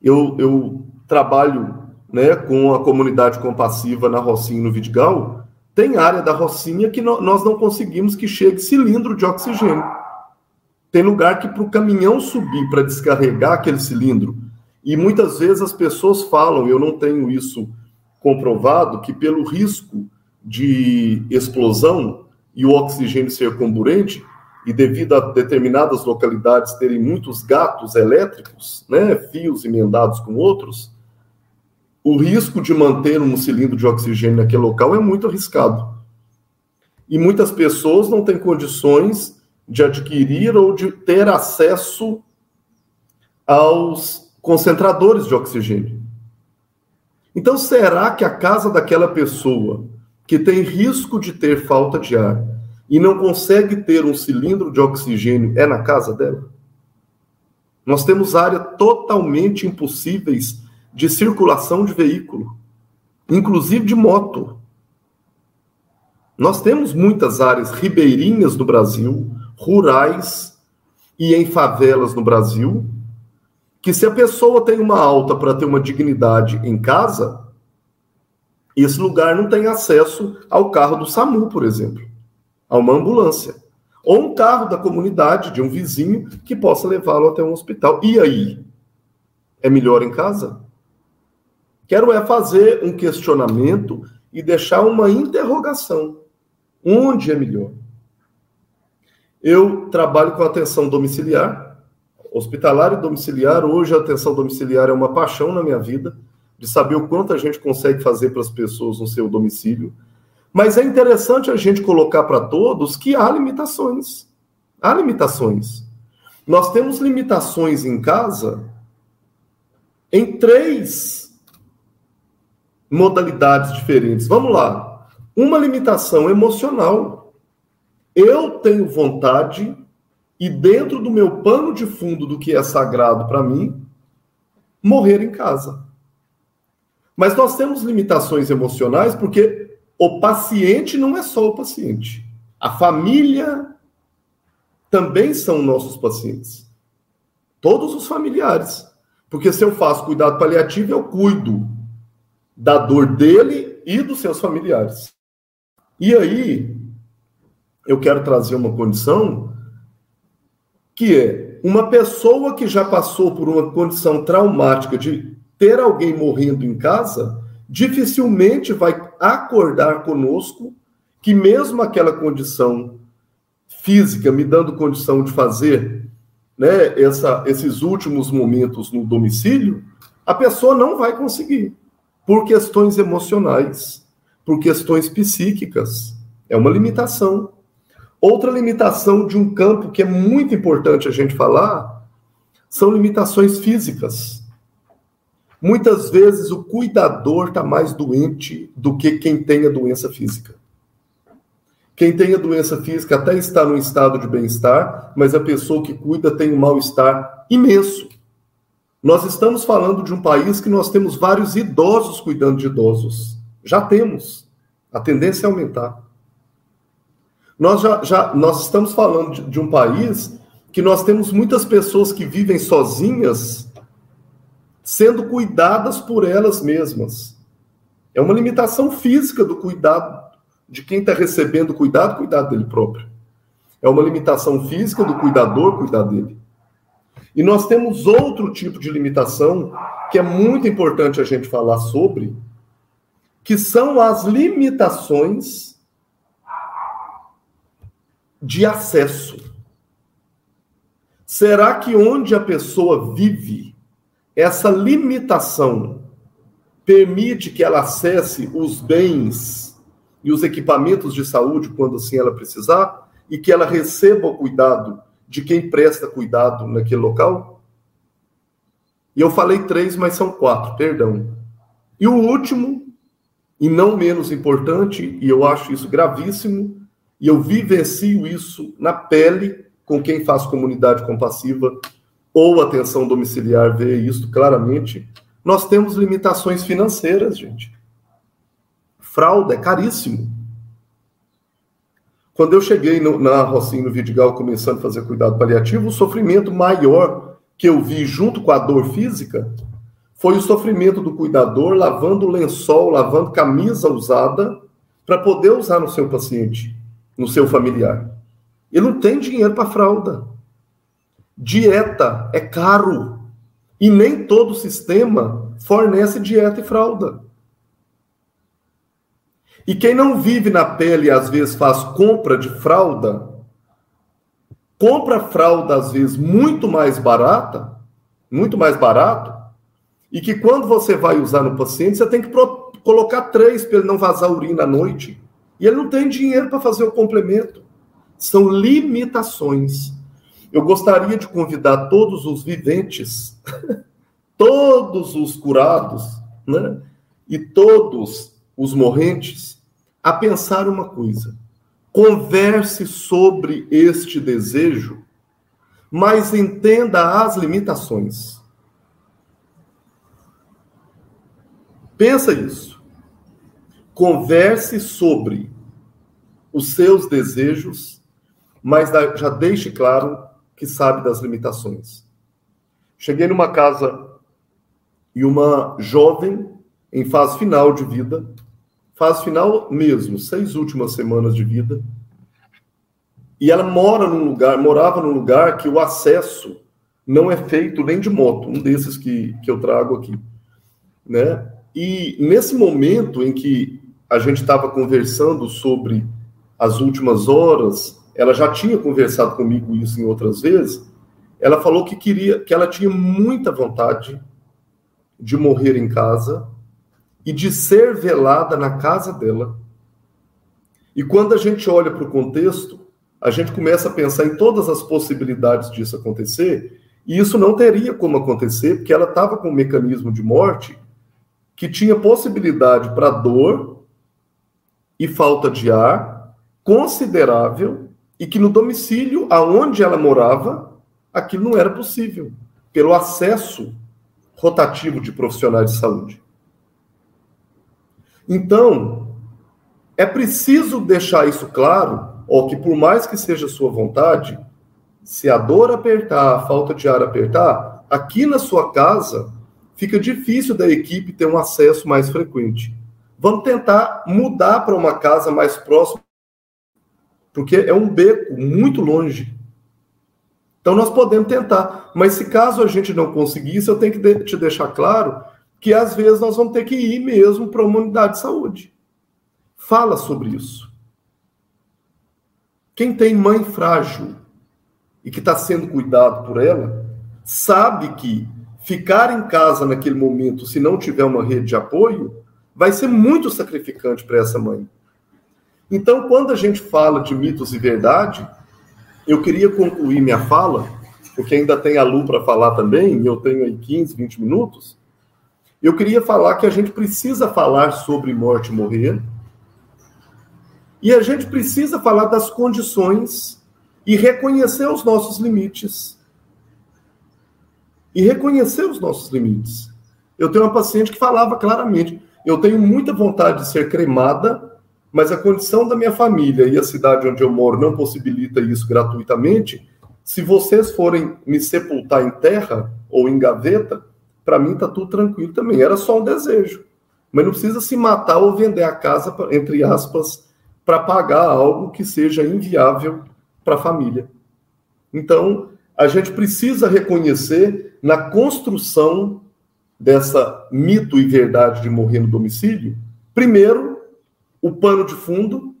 Eu, eu trabalho né, com a comunidade compassiva na Rocinha no Vidigal. Tem área da Rocinha que no, nós não conseguimos que chegue cilindro de oxigênio. Tem lugar que para o caminhão subir para descarregar aquele cilindro e muitas vezes as pessoas falam, eu não tenho isso comprovado, que pelo risco de explosão e o oxigênio ser comburente, e devido a determinadas localidades terem muitos gatos elétricos, né, fios emendados com outros, o risco de manter um cilindro de oxigênio naquele local é muito arriscado. E muitas pessoas não têm condições de adquirir ou de ter acesso aos concentradores de oxigênio. Então, será que a casa daquela pessoa que tem risco de ter falta de ar e não consegue ter um cilindro de oxigênio é na casa dela? Nós temos áreas totalmente impossíveis de circulação de veículo, inclusive de moto. Nós temos muitas áreas ribeirinhas no Brasil, rurais e em favelas no Brasil, que se a pessoa tem uma alta para ter uma dignidade em casa, esse lugar não tem acesso ao carro do SAMU, por exemplo, a uma ambulância. Ou um carro da comunidade, de um vizinho, que possa levá-lo até um hospital. E aí? É melhor em casa? Quero é fazer um questionamento e deixar uma interrogação. Onde é melhor? Eu trabalho com atenção domiciliar, hospitalar e domiciliar. Hoje a atenção domiciliar é uma paixão na minha vida, de saber o quanto a gente consegue fazer para as pessoas no seu domicílio. Mas é interessante a gente colocar para todos que há limitações. Há limitações. Nós temos limitações em casa em três modalidades diferentes. Vamos lá. Uma limitação emocional. Eu tenho vontade e dentro do meu pano de fundo do que é sagrado para mim, morrer em casa. Mas nós temos limitações emocionais porque o paciente não é só o paciente. A família também são nossos pacientes. Todos os familiares. Porque se eu faço cuidado paliativo, eu cuido da dor dele e dos seus familiares. E aí, eu quero trazer uma condição que é uma pessoa que já passou por uma condição traumática de ter alguém morrendo em casa, dificilmente vai acordar conosco que mesmo aquela condição física me dando condição de fazer né, essa, esses últimos momentos no domicílio, a pessoa não vai conseguir, por questões emocionais, por questões psíquicas. É uma limitação. Outra limitação de um campo que é muito importante a gente falar são limitações físicas. Muitas vezes o cuidador está mais doente do que quem tem a doença física. Quem tem a doença física até está no estado de bem-estar, mas a pessoa que cuida tem um mal-estar imenso. Nós estamos falando de um país que nós temos vários idosos cuidando de idosos. Já temos. A tendência é aumentar. Nós já, já nós estamos falando de, de um país que nós temos muitas pessoas que vivem sozinhas, sendo cuidadas por elas mesmas. É uma limitação física do cuidado de quem está recebendo cuidado, cuidar dele próprio. É uma limitação física do cuidador cuidar dele. E nós temos outro tipo de limitação que é muito importante a gente falar sobre, que são as limitações de acesso. Será que onde a pessoa vive, essa limitação permite que ela acesse os bens e os equipamentos de saúde quando assim ela precisar e que ela receba o cuidado de quem presta cuidado naquele local? E eu falei três, mas são quatro, perdão. E o último, e não menos importante, e eu acho isso gravíssimo, e eu vivencio isso na pele com quem faz comunidade compassiva ou atenção domiciliar, vê isso claramente. Nós temos limitações financeiras, gente fralda é caríssimo. Quando eu cheguei no, na Rocinho, no Vidigal, começando a fazer cuidado paliativo, o sofrimento maior que eu vi junto com a dor física foi o sofrimento do cuidador lavando lençol, lavando camisa usada para poder usar no seu paciente, no seu familiar. Ele não tem dinheiro para fralda. Dieta é caro. E nem todo sistema fornece dieta e fralda. E quem não vive na pele, às vezes faz compra de fralda, compra fralda, às vezes, muito mais barata, muito mais barato, e que quando você vai usar no paciente, você tem que colocar três para ele não vazar urina à noite. E ele não tem dinheiro para fazer o complemento. São limitações. Eu gostaria de convidar todos os viventes, todos os curados, né? E todos os morrentes a pensar uma coisa. Converse sobre este desejo, mas entenda as limitações. Pensa isso. Converse sobre os seus desejos, mas já deixe claro que sabe das limitações. Cheguei numa casa e uma jovem em fase final de vida fase final mesmo, seis últimas semanas de vida. E ela mora num lugar, morava num lugar que o acesso não é feito nem de moto, um desses que, que eu trago aqui, né? E nesse momento em que a gente estava conversando sobre as últimas horas, ela já tinha conversado comigo isso em outras vezes. Ela falou que queria, que ela tinha muita vontade de morrer em casa e de ser velada na casa dela. E quando a gente olha para o contexto, a gente começa a pensar em todas as possibilidades disso acontecer, e isso não teria como acontecer, porque ela estava com um mecanismo de morte que tinha possibilidade para dor e falta de ar considerável e que no domicílio aonde ela morava, aquilo não era possível, pelo acesso rotativo de profissionais de saúde. Então, é preciso deixar isso claro, ou que por mais que seja sua vontade, se a dor apertar, a falta de ar apertar, aqui na sua casa fica difícil da equipe ter um acesso mais frequente. Vamos tentar mudar para uma casa mais próxima, porque é um beco muito longe. Então nós podemos tentar, mas se caso a gente não conseguir isso, eu tenho que te deixar claro que às vezes nós vamos ter que ir mesmo para uma unidade de saúde. Fala sobre isso. Quem tem mãe frágil e que está sendo cuidado por ela, sabe que ficar em casa naquele momento, se não tiver uma rede de apoio, vai ser muito sacrificante para essa mãe. Então, quando a gente fala de mitos e verdade, eu queria concluir minha fala, porque ainda tem a Lu para falar também, eu tenho aí 15, 20 minutos. Eu queria falar que a gente precisa falar sobre morte e morrer, e a gente precisa falar das condições e reconhecer os nossos limites. E reconhecer os nossos limites. Eu tenho uma paciente que falava claramente: eu tenho muita vontade de ser cremada mas a condição da minha família e a cidade onde eu moro não possibilita isso gratuitamente. Se vocês forem me sepultar em terra ou em gaveta, para mim tá tudo tranquilo também. Era só um desejo. Mas não precisa se matar ou vender a casa, entre aspas, para pagar algo que seja inviável para a família. Então, a gente precisa reconhecer na construção dessa mito e verdade de morrer no domicílio, primeiro, o pano de fundo,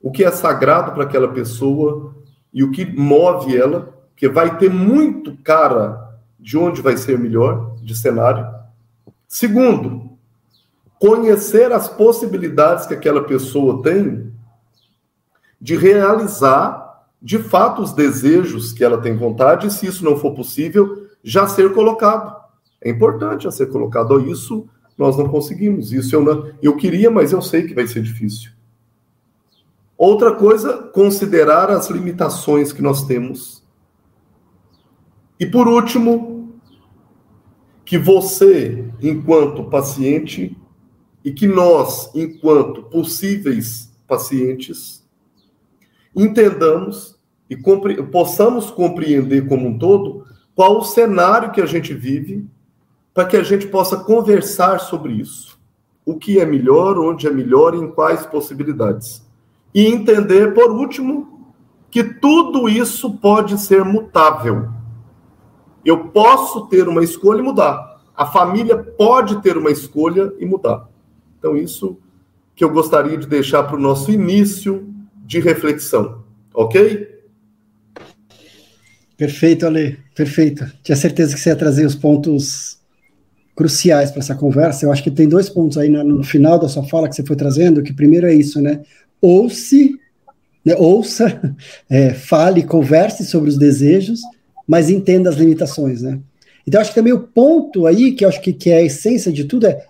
o que é sagrado para aquela pessoa e o que move ela, que vai ter muito cara de onde vai ser melhor de cenário. Segundo, conhecer as possibilidades que aquela pessoa tem de realizar de fato os desejos que ela tem vontade, e se isso não for possível, já ser colocado. É importante já ser colocado. Isso nós não conseguimos. Isso eu não, eu queria, mas eu sei que vai ser difícil. Outra coisa, considerar as limitações que nós temos. E por último, que você, enquanto paciente, e que nós, enquanto possíveis pacientes, entendamos e compre possamos compreender como um todo qual o cenário que a gente vive para que a gente possa conversar sobre isso. O que é melhor, onde é melhor e em quais possibilidades. E entender, por último, que tudo isso pode ser mutável. Eu posso ter uma escolha e mudar. A família pode ter uma escolha e mudar. Então, isso que eu gostaria de deixar para o nosso início de reflexão. Ok? Perfeito, Ale. Perfeito. Tinha certeza que você ia trazer os pontos cruciais para essa conversa. Eu acho que tem dois pontos aí no, no, final da sua fala que você foi trazendo, que primeiro é isso, né? Ouça, né? ouça, é, fale, converse sobre os desejos, mas entenda as limitações, né? Então, acho que também o ponto aí, que acho que, que é a essência de tudo, é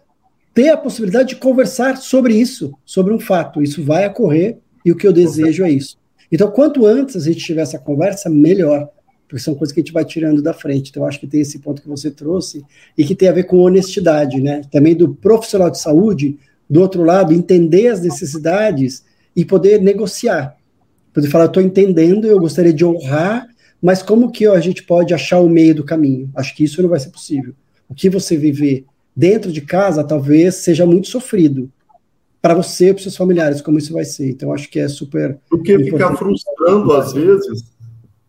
ter a possibilidade de conversar sobre isso, sobre um fato. Isso vai ocorrer e o que eu desejo é isso. Então, quanto antes a gente tiver essa conversa, melhor porque são coisas que a gente vai tirando da frente. Então, acho que tem esse ponto que você trouxe e que tem a ver com honestidade, né? Também do profissional de saúde, do outro lado, entender as necessidades e poder negociar. Poder falar, estou entendendo, eu gostaria de honrar, mas como que a gente pode achar o meio do caminho? Acho que isso não vai ser possível. O que você viver dentro de casa talvez seja muito sofrido para você e para seus familiares, como isso vai ser. Então, acho que é super. Porque ficar frustrando, às vezes,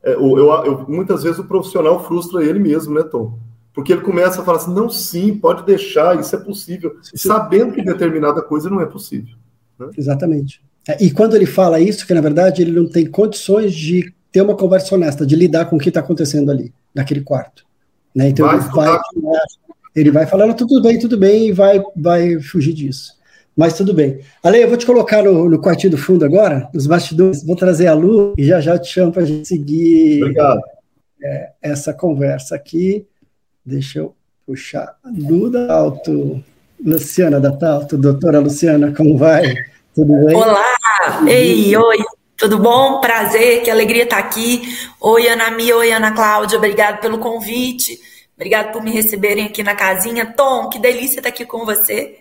é, eu, eu, muitas vezes o profissional frustra ele mesmo, né, Tom? Porque ele começa a falar assim: não, sim, pode deixar, isso é possível, sabendo que determinada coisa não é possível. Né? Exatamente. É, e quando ele fala isso, que na verdade ele não tem condições de ter uma conversa honesta, de lidar com o que está acontecendo ali, naquele quarto. Né? Então vai ele, vai, ele vai falando tudo bem, tudo bem, e vai, vai fugir disso. Mas tudo bem. Ale, eu vou te colocar no, no quartinho do fundo agora, nos bastidores, vou trazer a Lu e já já te chamo para a gente seguir é, essa conversa aqui. Deixa eu puxar a Lu da Alto, Luciana da Alto, doutora Luciana, como vai? Tudo bem? Olá! Ei, oi! Tudo bom? Prazer, que alegria estar aqui. Oi, Ana Mia, oi, Ana Cláudia, obrigado pelo convite. Obrigado por me receberem aqui na casinha. Tom, que delícia estar aqui com você.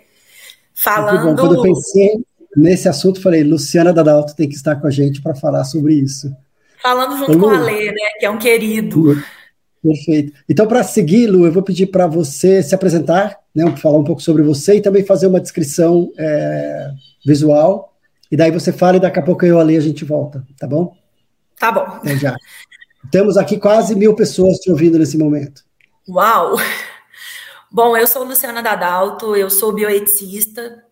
Falando. Quando eu pensei nesse assunto, falei: Luciana Dadalto tem que estar com a gente para falar sobre isso. Falando junto Lu, com a Lê, né, que é um querido. Perfeito. Então, para seguir, Lu, eu vou pedir para você se apresentar, né, falar um pouco sobre você e também fazer uma descrição é, visual. E daí você fala e daqui a pouco eu e a gente volta, tá bom? Tá bom. É já. Temos aqui quase mil pessoas te ouvindo nesse momento. Uau! Bom, eu sou Luciana Dadalto, eu sou bioeticista,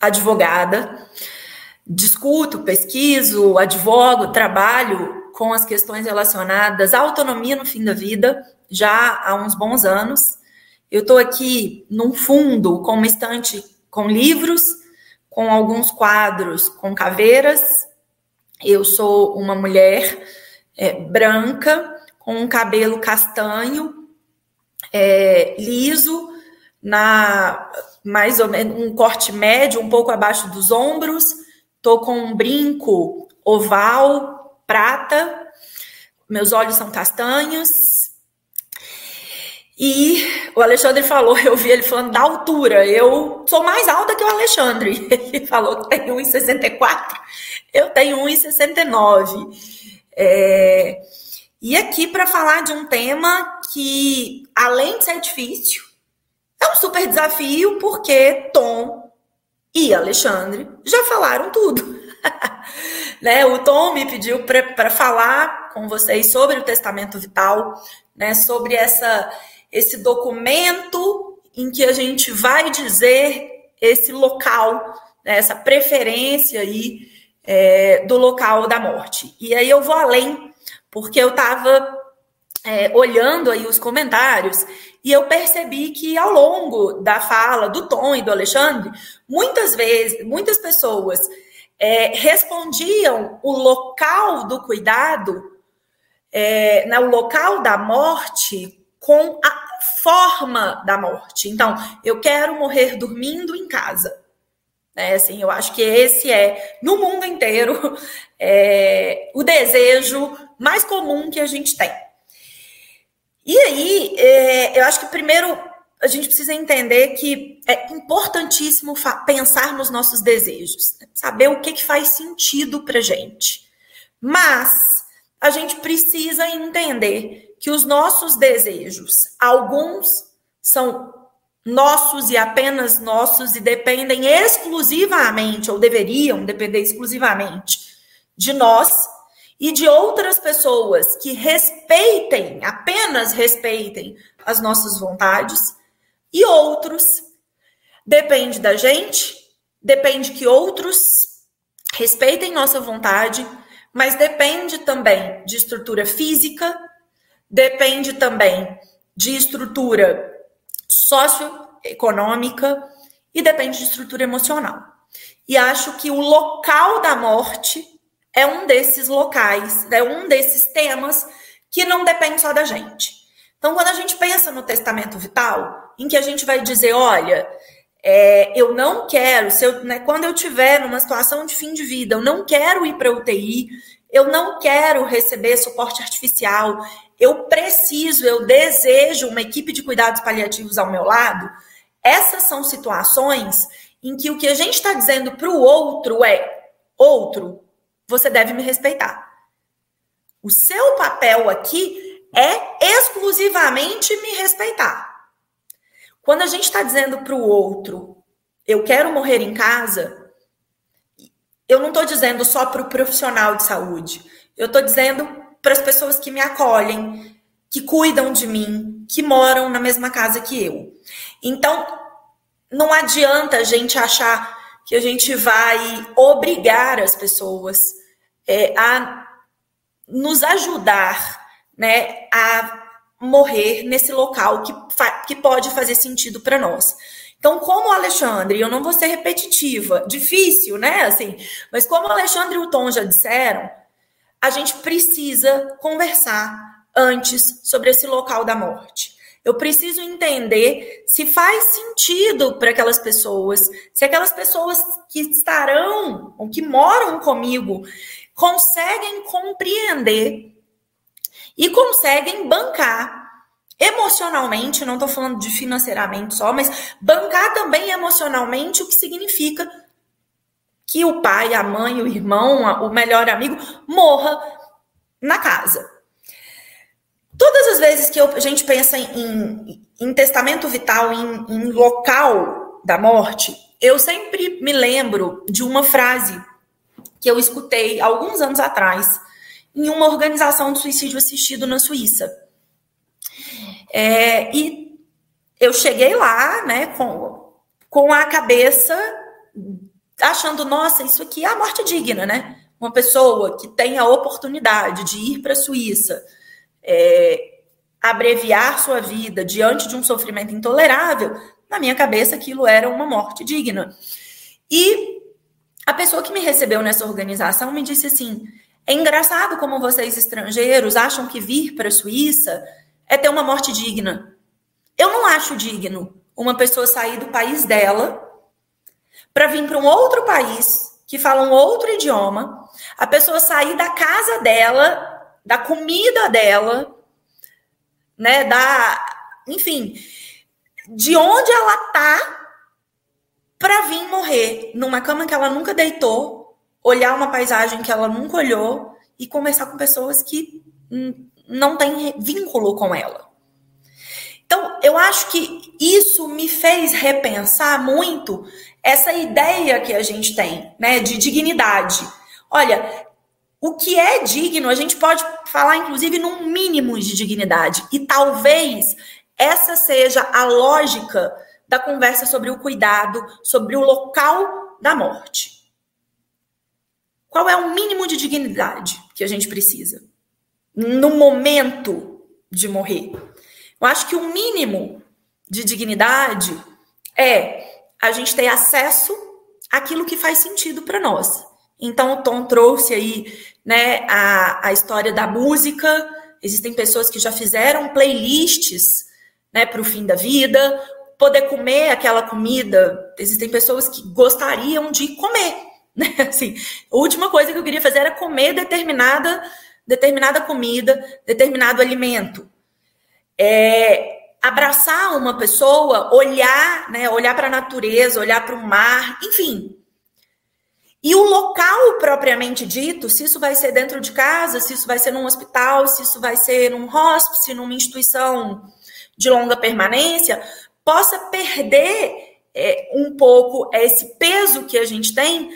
advogada, discuto, pesquiso, advogo, trabalho com as questões relacionadas à autonomia no fim da vida já há uns bons anos. Eu estou aqui num fundo com uma estante com livros, com alguns quadros com caveiras. Eu sou uma mulher é, branca com um cabelo castanho é, liso, na mais ou menos um corte médio, um pouco abaixo dos ombros. Tô com um brinco oval, prata. Meus olhos são castanhos. E o Alexandre falou, eu vi ele falando da altura. Eu sou mais alta que o Alexandre. Ele falou que tem 1,64. Eu tenho 1,69. É, e aqui para falar de um tema que, além de ser difícil, é um super desafio, porque Tom e Alexandre já falaram tudo. né? O Tom me pediu para falar com vocês sobre o testamento vital, né? sobre essa, esse documento em que a gente vai dizer esse local, né? essa preferência aí é, do local da morte. E aí eu vou além porque eu estava é, olhando aí os comentários e eu percebi que ao longo da fala do Tom e do Alexandre, muitas vezes, muitas pessoas é, respondiam o local do cuidado, é, no local da morte, com a forma da morte. Então, eu quero morrer dormindo em casa. É, assim, eu acho que esse é, no mundo inteiro, é, o desejo mais comum que a gente tem. E aí, é, eu acho que primeiro a gente precisa entender que é importantíssimo pensar nos nossos desejos, né? saber o que, que faz sentido para gente. Mas a gente precisa entender que os nossos desejos, alguns são nossos e apenas nossos e dependem exclusivamente, ou deveriam depender exclusivamente de nós e de outras pessoas que respeitem, apenas respeitem as nossas vontades, e outros depende da gente, depende que outros respeitem nossa vontade, mas depende também de estrutura física, depende também de estrutura socioeconômica e depende de estrutura emocional. E acho que o local da morte é um desses locais, é um desses temas que não depende só da gente. Então, quando a gente pensa no testamento vital, em que a gente vai dizer, olha, é, eu não quero, se eu, né, quando eu tiver numa situação de fim de vida, eu não quero ir para UTI, eu não quero receber suporte artificial, eu preciso, eu desejo uma equipe de cuidados paliativos ao meu lado. Essas são situações em que o que a gente está dizendo para o outro é: outro, você deve me respeitar. O seu papel aqui é exclusivamente me respeitar. Quando a gente está dizendo para o outro, eu quero morrer em casa, eu não estou dizendo só para o profissional de saúde. Eu estou dizendo para as pessoas que me acolhem, que cuidam de mim, que moram na mesma casa que eu. Então, não adianta a gente achar que a gente vai obrigar as pessoas é, a nos ajudar né, a morrer nesse local que, que pode fazer sentido para nós. Então, como o Alexandre, eu não vou ser repetitiva, difícil, né? Assim, mas como o Alexandre e o Tom já disseram, a gente precisa conversar antes sobre esse local da morte. Eu preciso entender se faz sentido para aquelas pessoas, se aquelas pessoas que estarão ou que moram comigo conseguem compreender e conseguem bancar emocionalmente, não estou falando de financeiramente só, mas bancar também emocionalmente o que significa que o pai, a mãe, o irmão, o melhor amigo morra na casa. Todas as vezes que a gente pensa em, em testamento vital, em, em local da morte, eu sempre me lembro de uma frase que eu escutei alguns anos atrás em uma organização de suicídio assistido na Suíça. É, e eu cheguei lá, né, com, com a cabeça achando, nossa, isso aqui é a morte digna, né? Uma pessoa que tem a oportunidade de ir para a Suíça, é, abreviar sua vida diante de um sofrimento intolerável, na minha cabeça aquilo era uma morte digna. E a pessoa que me recebeu nessa organização me disse assim: é engraçado como vocês estrangeiros acham que vir para a Suíça é ter uma morte digna. Eu não acho digno uma pessoa sair do país dela para vir para um outro país que fala um outro idioma, a pessoa sair da casa dela, da comida dela, né, da, enfim, de onde ela tá para vir morrer numa cama que ela nunca deitou, olhar uma paisagem que ela nunca olhou e conversar com pessoas que não têm vínculo com ela. Então, eu acho que isso me fez repensar muito essa ideia que a gente tem, né, de dignidade. Olha, o que é digno, a gente pode falar, inclusive, num mínimo de dignidade. E talvez essa seja a lógica da conversa sobre o cuidado, sobre o local da morte. Qual é o mínimo de dignidade que a gente precisa no momento de morrer? Eu acho que o mínimo de dignidade é a gente ter acesso àquilo que faz sentido para nós. Então, o Tom trouxe aí né, a, a história da música. Existem pessoas que já fizeram playlists né, para o fim da vida, poder comer aquela comida. Existem pessoas que gostariam de comer Né? Assim, a última coisa que eu queria fazer era comer determinada, determinada comida, determinado alimento. É, abraçar uma pessoa, olhar, né, olhar para a natureza, olhar para o mar, enfim. E o local propriamente dito, se isso vai ser dentro de casa, se isso vai ser num hospital, se isso vai ser num hospice, numa instituição de longa permanência, possa perder é, um pouco esse peso que a gente tem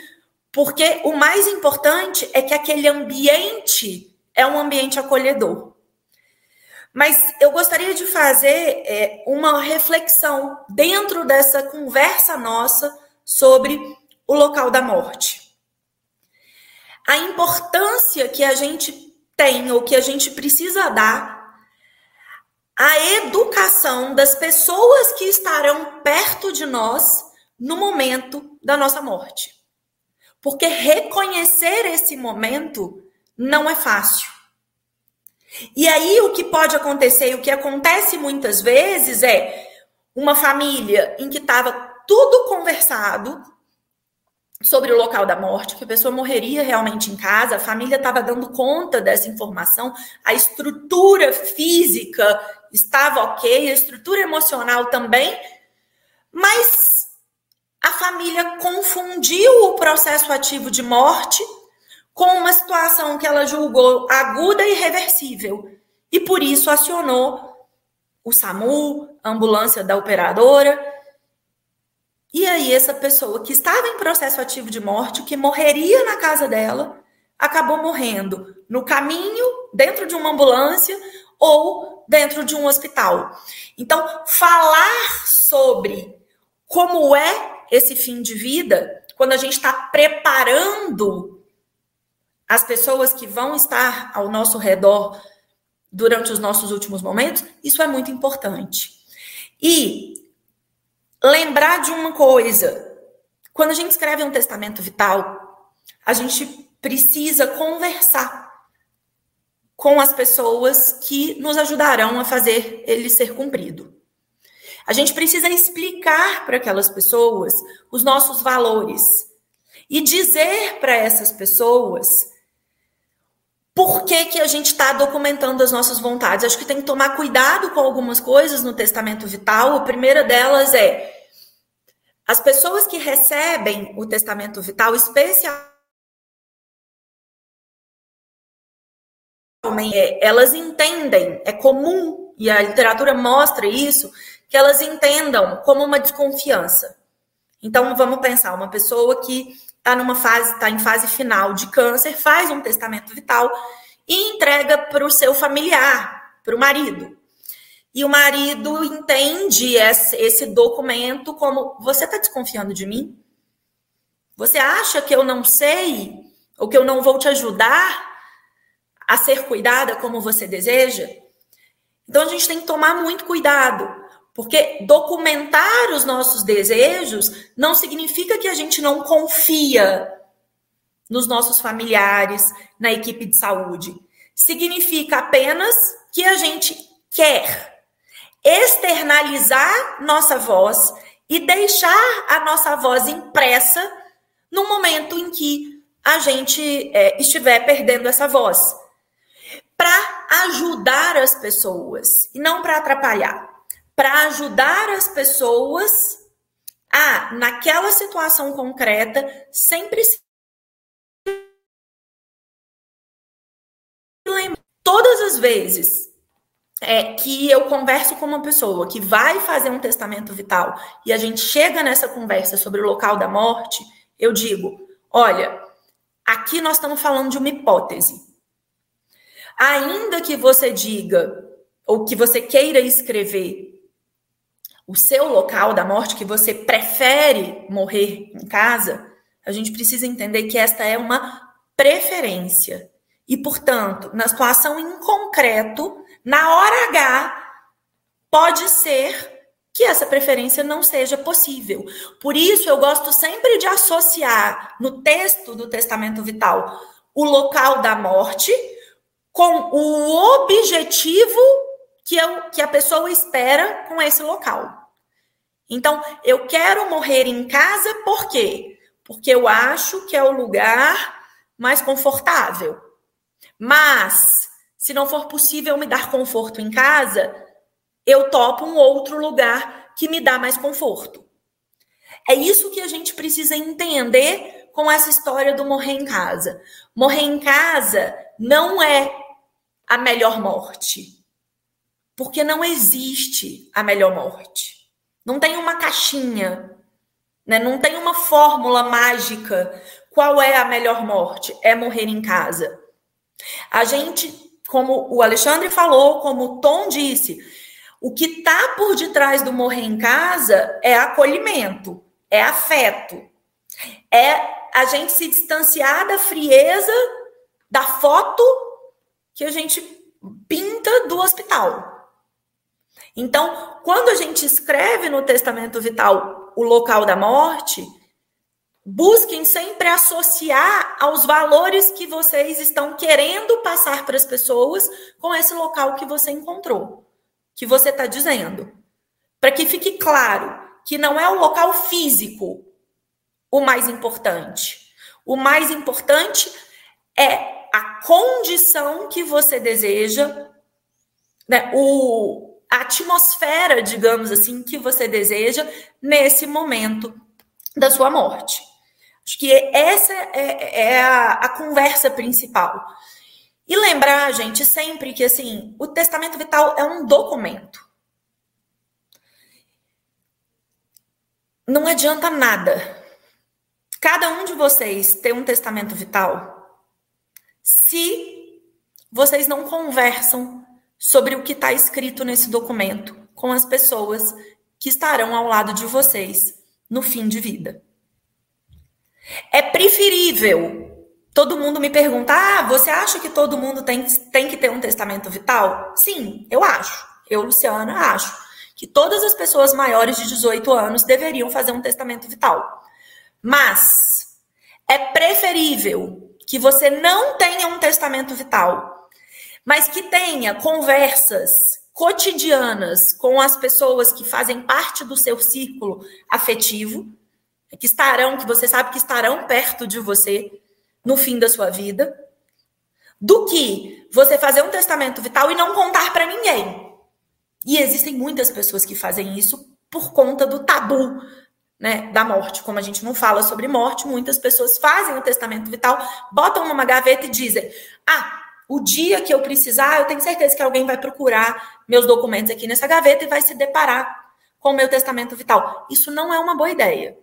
porque o mais importante é que aquele ambiente é um ambiente acolhedor. Mas eu gostaria de fazer é, uma reflexão dentro dessa conversa nossa sobre o local da morte. A importância que a gente tem ou que a gente precisa dar à educação das pessoas que estarão perto de nós no momento da nossa morte. Porque reconhecer esse momento não é fácil. E aí o que pode acontecer, e o que acontece muitas vezes é uma família em que estava tudo conversado sobre o local da morte, que a pessoa morreria realmente em casa, a família estava dando conta dessa informação, a estrutura física estava ok, a estrutura emocional também, mas a família confundiu o processo ativo de morte com uma situação que ela julgou aguda e reversível. E por isso acionou o SAMU, a ambulância da operadora. E aí, essa pessoa que estava em processo ativo de morte, que morreria na casa dela, acabou morrendo no caminho, dentro de uma ambulância, ou dentro de um hospital. Então, falar sobre como é esse fim de vida, quando a gente está preparando as pessoas que vão estar ao nosso redor durante os nossos últimos momentos, isso é muito importante. E lembrar de uma coisa: quando a gente escreve um testamento vital, a gente precisa conversar com as pessoas que nos ajudarão a fazer ele ser cumprido. A gente precisa explicar para aquelas pessoas os nossos valores e dizer para essas pessoas por que, que a gente está documentando as nossas vontades. Acho que tem que tomar cuidado com algumas coisas no testamento vital. A primeira delas é as pessoas que recebem o testamento vital, especialmente é, elas entendem, é comum, e a literatura mostra isso, que elas entendam como uma desconfiança. Então, vamos pensar, uma pessoa que está numa fase, está em fase final de câncer, faz um testamento vital e entrega para o seu familiar, para o marido. E o marido entende esse documento como: você está desconfiando de mim? Você acha que eu não sei? Ou que eu não vou te ajudar a ser cuidada como você deseja? Então a gente tem que tomar muito cuidado, porque documentar os nossos desejos não significa que a gente não confia nos nossos familiares, na equipe de saúde. Significa apenas que a gente quer externalizar nossa voz e deixar a nossa voz impressa no momento em que a gente é, estiver perdendo essa voz. Para ajudar as pessoas e não para atrapalhar. Para ajudar as pessoas a, naquela situação concreta, sempre se Todas as vezes é que eu converso com uma pessoa que vai fazer um testamento vital e a gente chega nessa conversa sobre o local da morte, eu digo: olha, aqui nós estamos falando de uma hipótese. Ainda que você diga ou que você queira escrever o seu local da morte, que você prefere morrer em casa, a gente precisa entender que esta é uma preferência. E, portanto, na situação em concreto, na hora H, pode ser que essa preferência não seja possível. Por isso, eu gosto sempre de associar no texto do testamento vital o local da morte com o objetivo que, eu, que a pessoa espera com esse local. Então, eu quero morrer em casa por quê? Porque eu acho que é o lugar mais confortável. Mas se não for possível me dar conforto em casa, eu topo um outro lugar que me dá mais conforto. É isso que a gente precisa entender com essa história do morrer em casa. Morrer em casa não é a melhor morte. Porque não existe a melhor morte. Não tem uma caixinha, né? não tem uma fórmula mágica. Qual é a melhor morte? É morrer em casa. A gente como o Alexandre falou, como o Tom disse, o que está por detrás do morrer em casa é acolhimento, é afeto, é a gente se distanciar da frieza da foto que a gente pinta do hospital. Então, quando a gente escreve no testamento vital o local da morte, Busquem sempre associar aos valores que vocês estão querendo passar para as pessoas com esse local que você encontrou, que você está dizendo. Para que fique claro que não é o local físico o mais importante. O mais importante é a condição que você deseja, né? o, a atmosfera, digamos assim, que você deseja nesse momento da sua morte. Acho que essa é, é a, a conversa principal. E lembrar, gente, sempre que assim, o testamento vital é um documento. Não adianta nada. Cada um de vocês ter um testamento vital se vocês não conversam sobre o que está escrito nesse documento com as pessoas que estarão ao lado de vocês no fim de vida. É preferível. Todo mundo me pergunta: ah, você acha que todo mundo tem, tem que ter um testamento vital? Sim, eu acho. Eu, Luciana, acho que todas as pessoas maiores de 18 anos deveriam fazer um testamento vital. Mas é preferível que você não tenha um testamento vital, mas que tenha conversas cotidianas com as pessoas que fazem parte do seu círculo afetivo, que estarão, que você sabe que estarão perto de você no fim da sua vida, do que você fazer um testamento vital e não contar para ninguém. E existem muitas pessoas que fazem isso por conta do tabu né, da morte. Como a gente não fala sobre morte, muitas pessoas fazem o testamento vital, botam numa gaveta e dizem: Ah, o dia que eu precisar, eu tenho certeza que alguém vai procurar meus documentos aqui nessa gaveta e vai se deparar com o meu testamento vital. Isso não é uma boa ideia.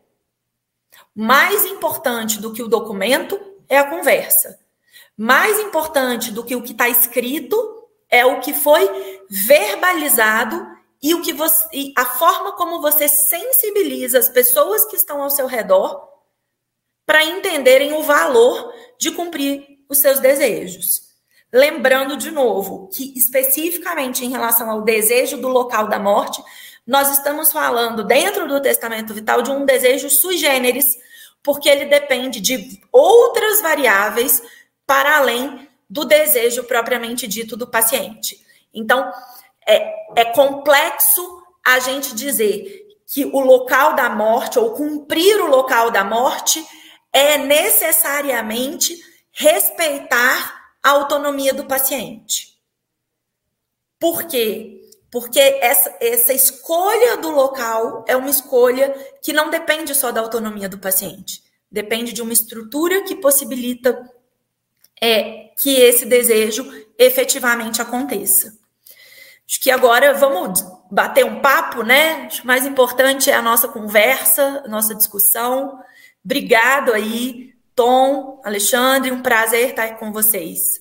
Mais importante do que o documento é a conversa. Mais importante do que o que está escrito é o que foi verbalizado e o que você, e a forma como você sensibiliza as pessoas que estão ao seu redor para entenderem o valor de cumprir os seus desejos. Lembrando de novo que especificamente em relação ao desejo do local da morte, nós estamos falando dentro do testamento vital de um desejo sui generis, porque ele depende de outras variáveis para além do desejo propriamente dito do paciente. Então, é, é complexo a gente dizer que o local da morte, ou cumprir o local da morte, é necessariamente respeitar a autonomia do paciente. Por quê? Porque essa, essa escolha do local é uma escolha que não depende só da autonomia do paciente, depende de uma estrutura que possibilita é, que esse desejo efetivamente aconteça. Acho que agora vamos bater um papo, né? Acho que o mais importante é a nossa conversa, a nossa discussão. Obrigado aí, Tom, Alexandre, um prazer estar com vocês.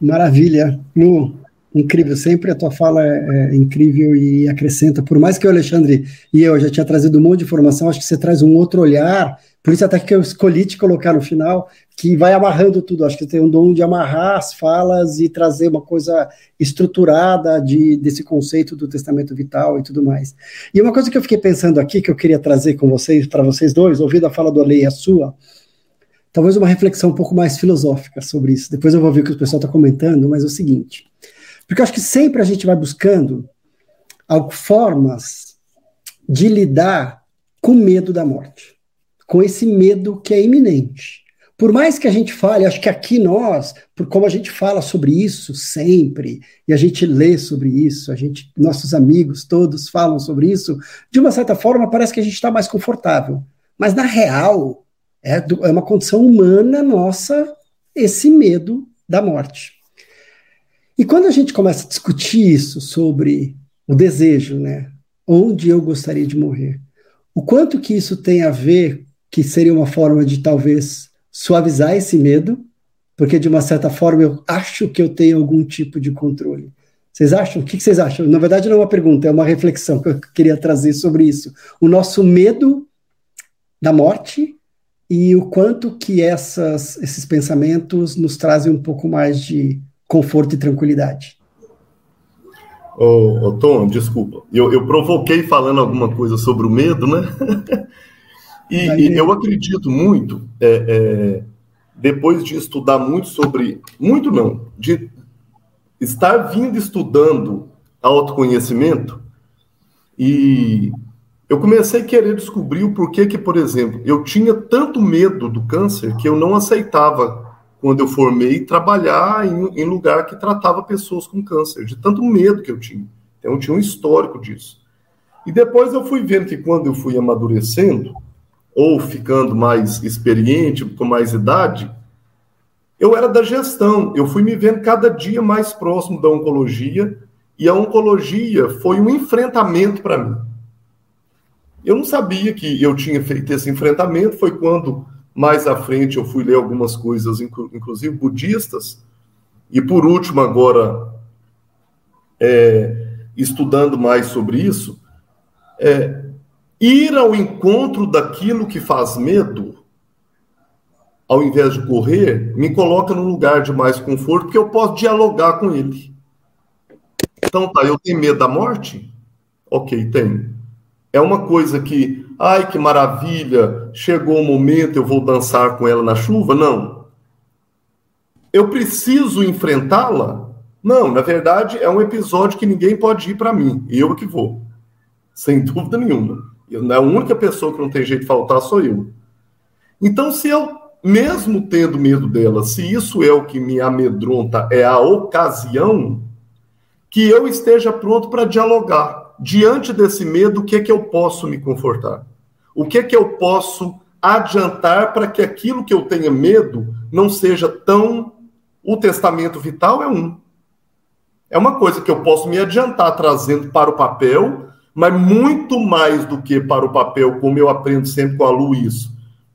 Maravilha. Lu, incrível. Sempre a tua fala é, é, incrível e acrescenta. Por mais que o Alexandre e eu já tinha trazido um monte de informação, acho que você traz um outro olhar. Por isso até que eu escolhi te colocar no final, que vai amarrando tudo. Acho que tem um dom de amarrar as falas e trazer uma coisa estruturada de, desse conceito do testamento vital e tudo mais. E uma coisa que eu fiquei pensando aqui, que eu queria trazer com vocês, para vocês dois, ouvindo a fala do Ale e a sua, talvez uma reflexão um pouco mais filosófica sobre isso. Depois eu vou ver o que o pessoal está comentando, mas é o seguinte. Porque eu acho que sempre a gente vai buscando formas de lidar com medo da morte, com esse medo que é iminente. Por mais que a gente fale, acho que aqui nós, por como a gente fala sobre isso sempre, e a gente lê sobre isso, a gente, nossos amigos todos falam sobre isso, de uma certa forma parece que a gente está mais confortável. Mas na real, é, do, é uma condição humana nossa esse medo da morte. E quando a gente começa a discutir isso sobre o desejo, né? Onde eu gostaria de morrer? O quanto que isso tem a ver, que seria uma forma de talvez suavizar esse medo, porque de uma certa forma eu acho que eu tenho algum tipo de controle. Vocês acham? O que vocês acham? Na verdade, não é uma pergunta, é uma reflexão que eu queria trazer sobre isso. O nosso medo da morte e o quanto que essas, esses pensamentos nos trazem um pouco mais de conforto e tranquilidade. Ô Tom, desculpa, eu, eu provoquei falando alguma coisa sobre o medo, né? E, e eu acredito muito, é, é, depois de estudar muito sobre. Muito não, de estar vindo estudando autoconhecimento, e eu comecei a querer descobrir o porquê que, por exemplo, eu tinha tanto medo do câncer que eu não aceitava, quando eu formei, trabalhar em, em lugar que tratava pessoas com câncer, de tanto medo que eu tinha. Então, eu tinha um histórico disso. E depois eu fui vendo que quando eu fui amadurecendo, ou ficando mais experiente, com mais idade, eu era da gestão. Eu fui me vendo cada dia mais próximo da oncologia e a oncologia foi um enfrentamento para mim. Eu não sabia que eu tinha feito esse enfrentamento, foi quando mais à frente eu fui ler algumas coisas, inclusive budistas, e por último agora é, estudando mais sobre isso, é, ir ao encontro daquilo que faz medo, ao invés de correr, me coloca num lugar de mais conforto, porque eu posso dialogar com ele. Então tá, eu tenho medo da morte? Ok, tenho. É uma coisa que, ai que maravilha, chegou o momento, eu vou dançar com ela na chuva? Não. Eu preciso enfrentá-la? Não, na verdade é um episódio que ninguém pode ir para mim, eu é que vou. Sem dúvida nenhuma. Eu, a única pessoa que não tem jeito de faltar sou eu. Então, se eu, mesmo tendo medo dela, se isso é o que me amedronta, é a ocasião, que eu esteja pronto para dialogar. Diante desse medo, o que é que eu posso me confortar? O que é que eu posso adiantar para que aquilo que eu tenha medo não seja tão. O testamento vital é um. É uma coisa que eu posso me adiantar trazendo para o papel, mas muito mais do que para o papel, como eu aprendo sempre com a Lu isso,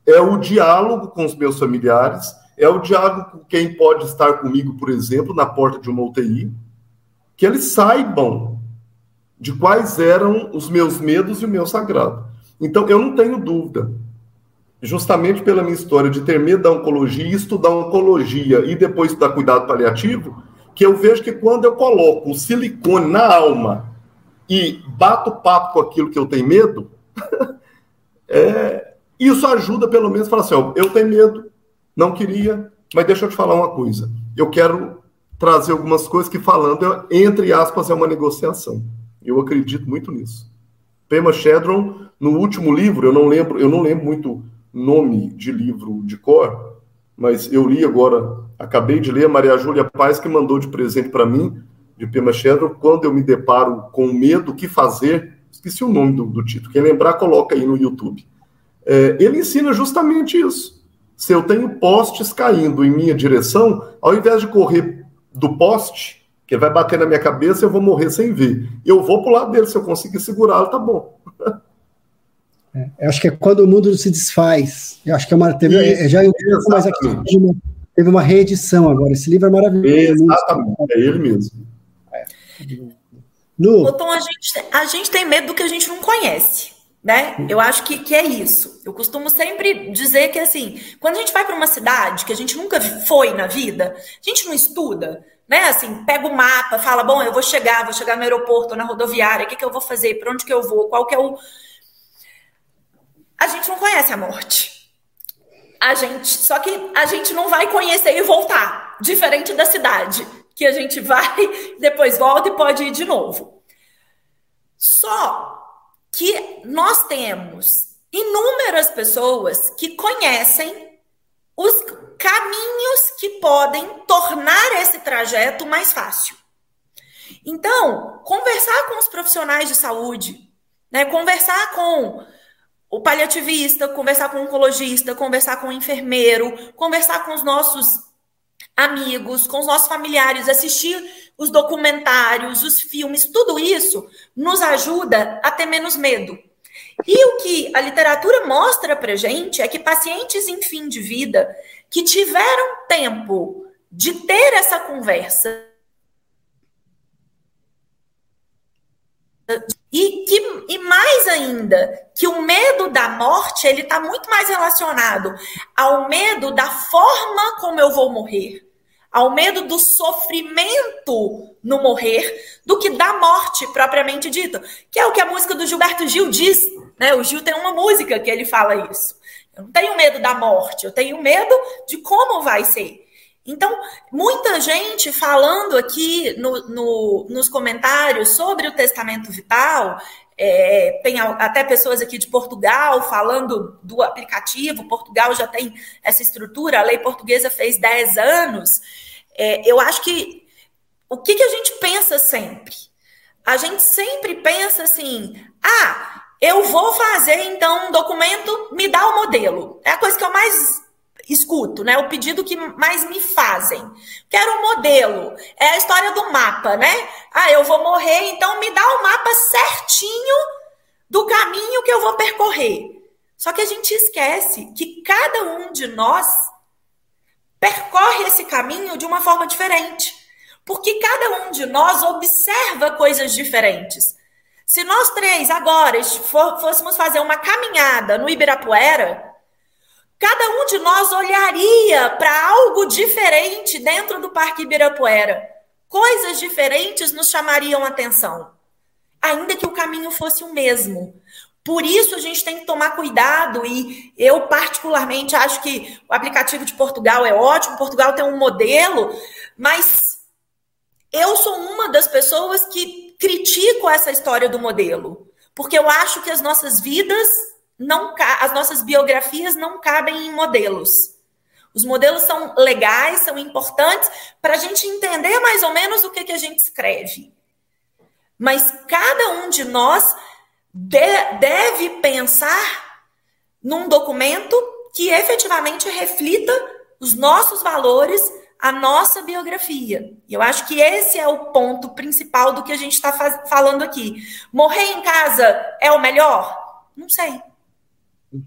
é o diálogo com os meus familiares, é o diálogo com quem pode estar comigo, por exemplo, na porta de uma UTI, que eles saibam de quais eram os meus medos e o meu sagrado. Então, eu não tenho dúvida, justamente pela minha história de ter medo da oncologia e estudar oncologia e depois estudar cuidado paliativo, que eu vejo que quando eu coloco o silicone na alma e bato papo com aquilo que eu tenho medo, é, isso ajuda pelo menos a falar assim: ó, eu tenho medo, não queria, mas deixa eu te falar uma coisa. Eu quero trazer algumas coisas que, falando, entre aspas, é uma negociação. Eu acredito muito nisso. Pema Chedron, no último livro, eu não lembro, eu não lembro muito nome de livro de cor, mas eu li agora, acabei de ler a Maria Júlia Paz que mandou de presente para mim, de Pema Chedron, quando eu me deparo com medo, o que fazer? Esqueci o nome do, do título. Quem lembrar, coloca aí no YouTube. É, ele ensina justamente isso. Se eu tenho postes caindo em minha direção, ao invés de correr do poste, vai bater na minha cabeça e eu vou morrer sem ver. Eu vou pro lado dele, se eu conseguir segurá-lo, tá bom. É, eu acho que é quando o mundo se desfaz. Eu acho que é uma. Teve, Isso, já mas aqui teve uma reedição agora. Esse livro é maravilhoso. Exatamente, é ele mesmo. É. No... Tom, a gente, a gente tem medo do que a gente não conhece né? Eu acho que, que é isso. Eu costumo sempre dizer que, assim, quando a gente vai para uma cidade que a gente nunca foi na vida, a gente não estuda, né? Assim, pega o mapa, fala, bom, eu vou chegar, vou chegar no aeroporto, na rodoviária, o que, que eu vou fazer, para onde que eu vou, qual que é o... A gente não conhece a morte. A gente, só que a gente não vai conhecer e voltar, diferente da cidade, que a gente vai, depois volta e pode ir de novo. Só que nós temos inúmeras pessoas que conhecem os caminhos que podem tornar esse trajeto mais fácil. Então, conversar com os profissionais de saúde, né, conversar com o paliativista, conversar com o oncologista, conversar com o enfermeiro, conversar com os nossos amigos, com os nossos familiares, assistir os documentários, os filmes, tudo isso nos ajuda a ter menos medo. E o que a literatura mostra para gente é que pacientes em fim de vida que tiveram tempo de ter essa conversa e que e mais ainda que o medo da morte ele está muito mais relacionado ao medo da forma como eu vou morrer ao medo do sofrimento no morrer, do que da morte propriamente dita, que é o que a música do Gilberto Gil diz. Né? O Gil tem uma música que ele fala isso. Eu não tenho medo da morte, eu tenho medo de como vai ser. Então, muita gente falando aqui no, no, nos comentários sobre o testamento vital, é, tem até pessoas aqui de Portugal falando do aplicativo. Portugal já tem essa estrutura, a lei portuguesa fez 10 anos. É, eu acho que o que, que a gente pensa sempre? A gente sempre pensa assim: ah, eu vou fazer então um documento, me dá o modelo. É a coisa que eu mais escuto, né? O pedido que mais me fazem. Quero um modelo. É a história do mapa, né? Ah, eu vou morrer, então me dá o mapa certinho do caminho que eu vou percorrer. Só que a gente esquece que cada um de nós percorre esse caminho de uma forma diferente. Porque cada um de nós observa coisas diferentes. Se nós três agora fôssemos fazer uma caminhada no Ibirapuera, cada um de nós olharia para algo diferente dentro do Parque Ibirapuera. Coisas diferentes nos chamariam atenção, ainda que o caminho fosse o mesmo. Por isso a gente tem que tomar cuidado e eu particularmente acho que o aplicativo de Portugal é ótimo, Portugal tem um modelo, mas eu sou uma das pessoas que critico essa história do modelo, porque eu acho que as nossas vidas não as nossas biografias não cabem em modelos. Os modelos são legais, são importantes para a gente entender mais ou menos o que, que a gente escreve. Mas cada um de nós de, deve pensar num documento que efetivamente reflita os nossos valores, a nossa biografia. E eu acho que esse é o ponto principal do que a gente está falando aqui. Morrer em casa é o melhor? Não sei.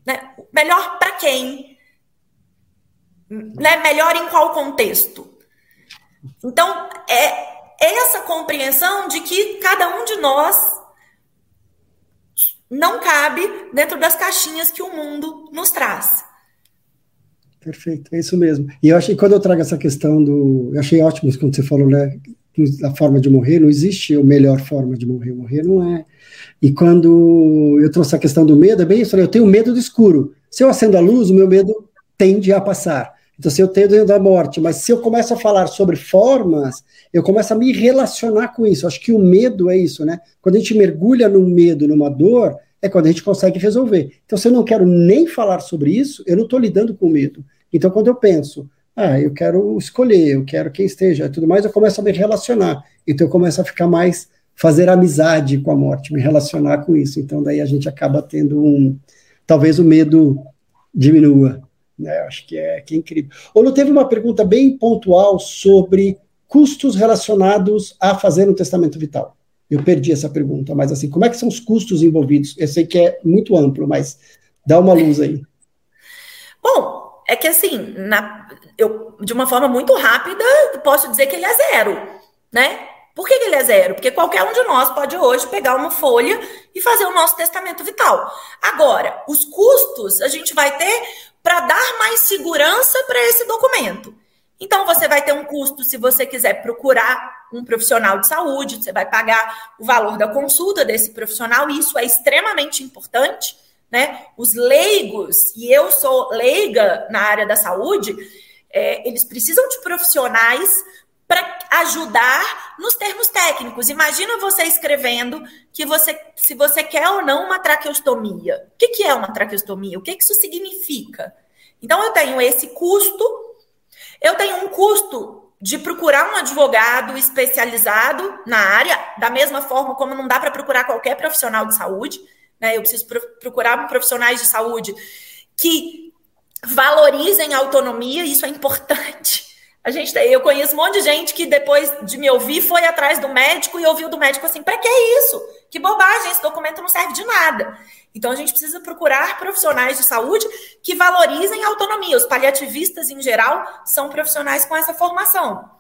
Né? Melhor para quem? Né? Melhor em qual contexto? Então, é essa compreensão de que cada um de nós não cabe dentro das caixinhas que o mundo nos traz. Perfeito, é isso mesmo. E eu achei, quando eu trago essa questão do. Eu achei ótimo quando você falou, né? A forma de morrer, não existe a melhor forma de morrer. Morrer não é. E quando eu trouxe a questão do medo, é bem isso. Eu tenho medo do escuro. Se eu acendo a luz, o meu medo tende a passar. Então, se eu tenho medo da morte, mas se eu começo a falar sobre formas, eu começo a me relacionar com isso. Acho que o medo é isso, né? Quando a gente mergulha no medo, numa dor, é quando a gente consegue resolver. Então, se eu não quero nem falar sobre isso, eu não estou lidando com medo. Então, quando eu penso, ah, eu quero escolher, eu quero quem esteja, tudo mais, eu começo a me relacionar. Então, eu começo a ficar mais, fazer amizade com a morte, me relacionar com isso. Então, daí a gente acaba tendo um, talvez o medo diminua. Né? Acho que é, que é incrível. Ou teve uma pergunta bem pontual sobre custos relacionados a fazer um testamento vital. Eu perdi essa pergunta, mas assim, como é que são os custos envolvidos? Eu sei que é muito amplo, mas dá uma luz aí. Bom, é que assim, na, eu, de uma forma muito rápida, posso dizer que ele é zero, né? Por que, que, ele é zero? Porque qualquer um de nós pode hoje pegar uma folha e fazer o nosso testamento vital. Agora, os custos a gente vai ter para dar mais segurança para esse documento. Então, você vai ter um custo se você quiser procurar um profissional de saúde, você vai pagar o valor da consulta desse profissional, e isso é extremamente importante. Né? Os leigos, e eu sou leiga na área da saúde, é, eles precisam de profissionais para ajudar nos termos técnicos. Imagina você escrevendo que você, se você quer ou não uma traqueostomia. O que, que é uma traqueostomia? O que, que isso significa? Então, eu tenho esse custo eu tenho um custo de procurar um advogado especializado na área, da mesma forma como não dá para procurar qualquer profissional de saúde, né? Eu preciso procurar profissionais de saúde que valorizem a autonomia, isso é importante. A gente, eu conheço um monte de gente que depois de me ouvir foi atrás do médico e ouviu do médico assim: para que isso? Que bobagem, esse documento não serve de nada. Então, a gente precisa procurar profissionais de saúde que valorizem a autonomia. Os paliativistas, em geral, são profissionais com essa formação.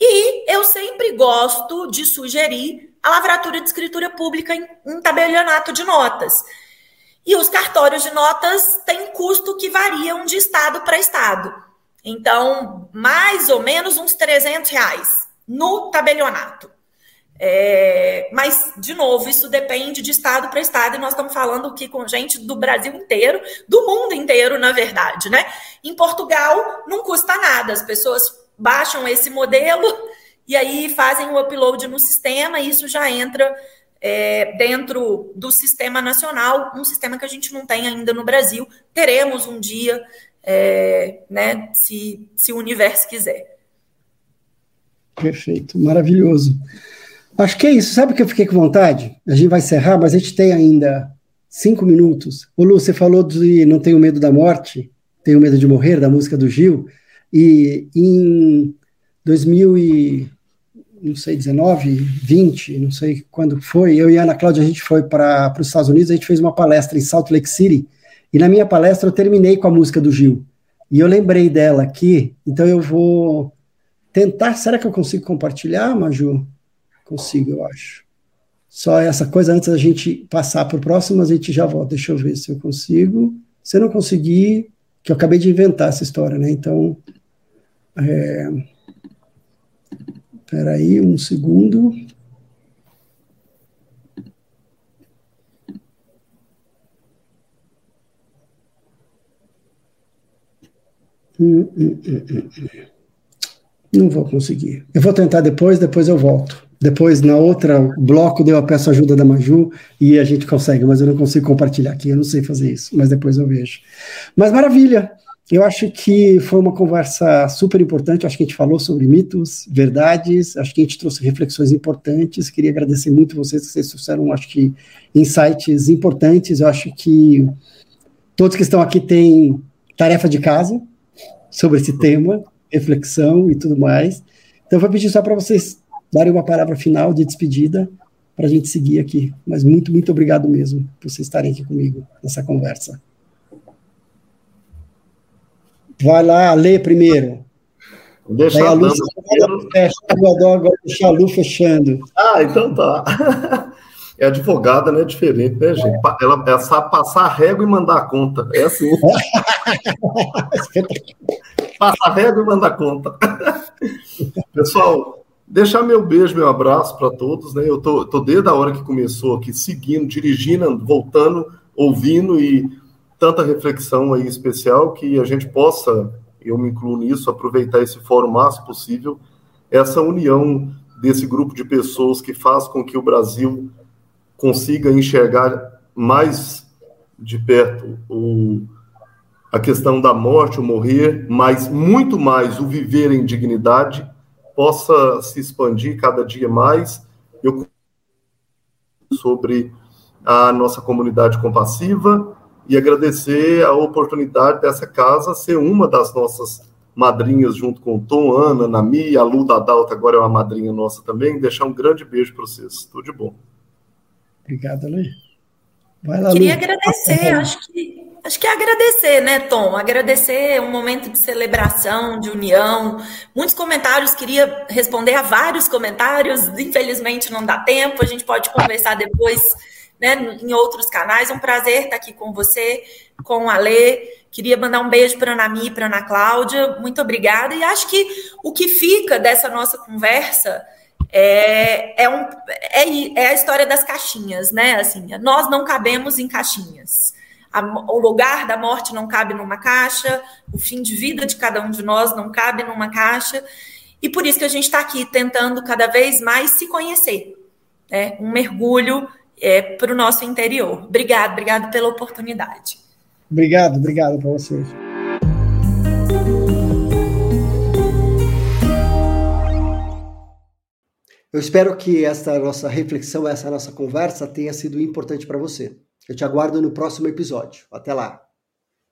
E eu sempre gosto de sugerir a lavratura de escritura pública em, em tabelionato de notas. E os cartórios de notas têm custo que variam de estado para estado. Então, mais ou menos uns 300 reais no tabelionato. É, mas, de novo, isso depende de estado para estado, e nós estamos falando aqui com gente do Brasil inteiro, do mundo inteiro, na verdade, né? Em Portugal, não custa nada, as pessoas baixam esse modelo e aí fazem o upload no sistema, e isso já entra é, dentro do sistema nacional, um sistema que a gente não tem ainda no Brasil. Teremos um dia, é, né, se, se o universo quiser. Perfeito, maravilhoso. Acho que é isso. Sabe o que eu fiquei com vontade? A gente vai encerrar, mas a gente tem ainda cinco minutos. O Lu, você falou de Não Tenho Medo da Morte, Tenho Medo de Morrer, da música do Gil. E em 2000 e, não sei, 19, 20, não sei quando foi, eu e a Ana Cláudia, a gente foi para os Estados Unidos, a gente fez uma palestra em Salt Lake City, e na minha palestra eu terminei com a música do Gil. E eu lembrei dela aqui, então eu vou tentar. Será que eu consigo compartilhar, Maju? Consigo, eu acho. Só essa coisa antes da gente passar para o próximo, a gente já volta. Deixa eu ver se eu consigo. Se eu não conseguir, que eu acabei de inventar essa história, né? Então. É... Peraí, um segundo. Hum, hum, hum, não vou conseguir. Eu vou tentar depois, depois eu volto. Depois, na outra bloco, eu peço ajuda da Maju e a gente consegue, mas eu não consigo compartilhar aqui, eu não sei fazer isso, mas depois eu vejo. Mas maravilha! Eu acho que foi uma conversa super importante. Acho que a gente falou sobre mitos, verdades. Acho que a gente trouxe reflexões importantes. Queria agradecer muito vocês, vocês trouxeram, acho que, insights importantes. Eu acho que todos que estão aqui têm tarefa de casa sobre esse tema, reflexão e tudo mais. Então, eu vou pedir só para vocês darem uma palavra final de despedida para a gente seguir aqui. Mas muito, muito obrigado mesmo por vocês estarem aqui comigo nessa conversa. Vai lá, lê primeiro. Deixa a, a luz fecha, deixar a luz fechando. Ah, então tá. É advogada, né? Diferente, né, gente? Ela, ela sabe passar a régua e mandar a conta. É assim. Passa a régua e manda a conta. Pessoal, deixar meu beijo, meu abraço para todos, né? Eu tô, tô desde a hora que começou aqui, seguindo, dirigindo, voltando, ouvindo e tanta reflexão aí especial que a gente possa, eu me incluo nisso, aproveitar esse fórum o máximo possível, essa união desse grupo de pessoas que faz com que o Brasil consiga enxergar mais de perto o, a questão da morte, o morrer, mas muito mais o viver em dignidade, possa se expandir cada dia mais. Eu sobre a nossa comunidade compassiva e agradecer a oportunidade dessa casa ser uma das nossas madrinhas junto com o Tom, Ana, Nami, a Lu da Dalta agora é uma madrinha nossa também. Deixar um grande beijo para vocês. Tudo de bom. Obrigado, Lê. Vai lá, Queria Lu. agradecer, acho que Acho que é agradecer, né, Tom? Agradecer um momento de celebração, de união. Muitos comentários, queria responder a vários comentários, infelizmente não dá tempo, a gente pode conversar depois né, em outros canais. É um prazer estar aqui com você, com a Lê. Queria mandar um beijo para a Ana Mi, para a Ana Cláudia. Muito obrigada. E acho que o que fica dessa nossa conversa é, é, um, é, é a história das caixinhas, né? Assim, nós não cabemos em caixinhas. A, o lugar da morte não cabe numa caixa, o fim de vida de cada um de nós não cabe numa caixa. E por isso que a gente está aqui tentando cada vez mais se conhecer. Né? Um mergulho é, para o nosso interior. Obrigado, obrigado pela oportunidade. Obrigado, obrigado para vocês. Eu espero que esta nossa reflexão, essa nossa conversa tenha sido importante para você. Eu te aguardo no próximo episódio. Até lá!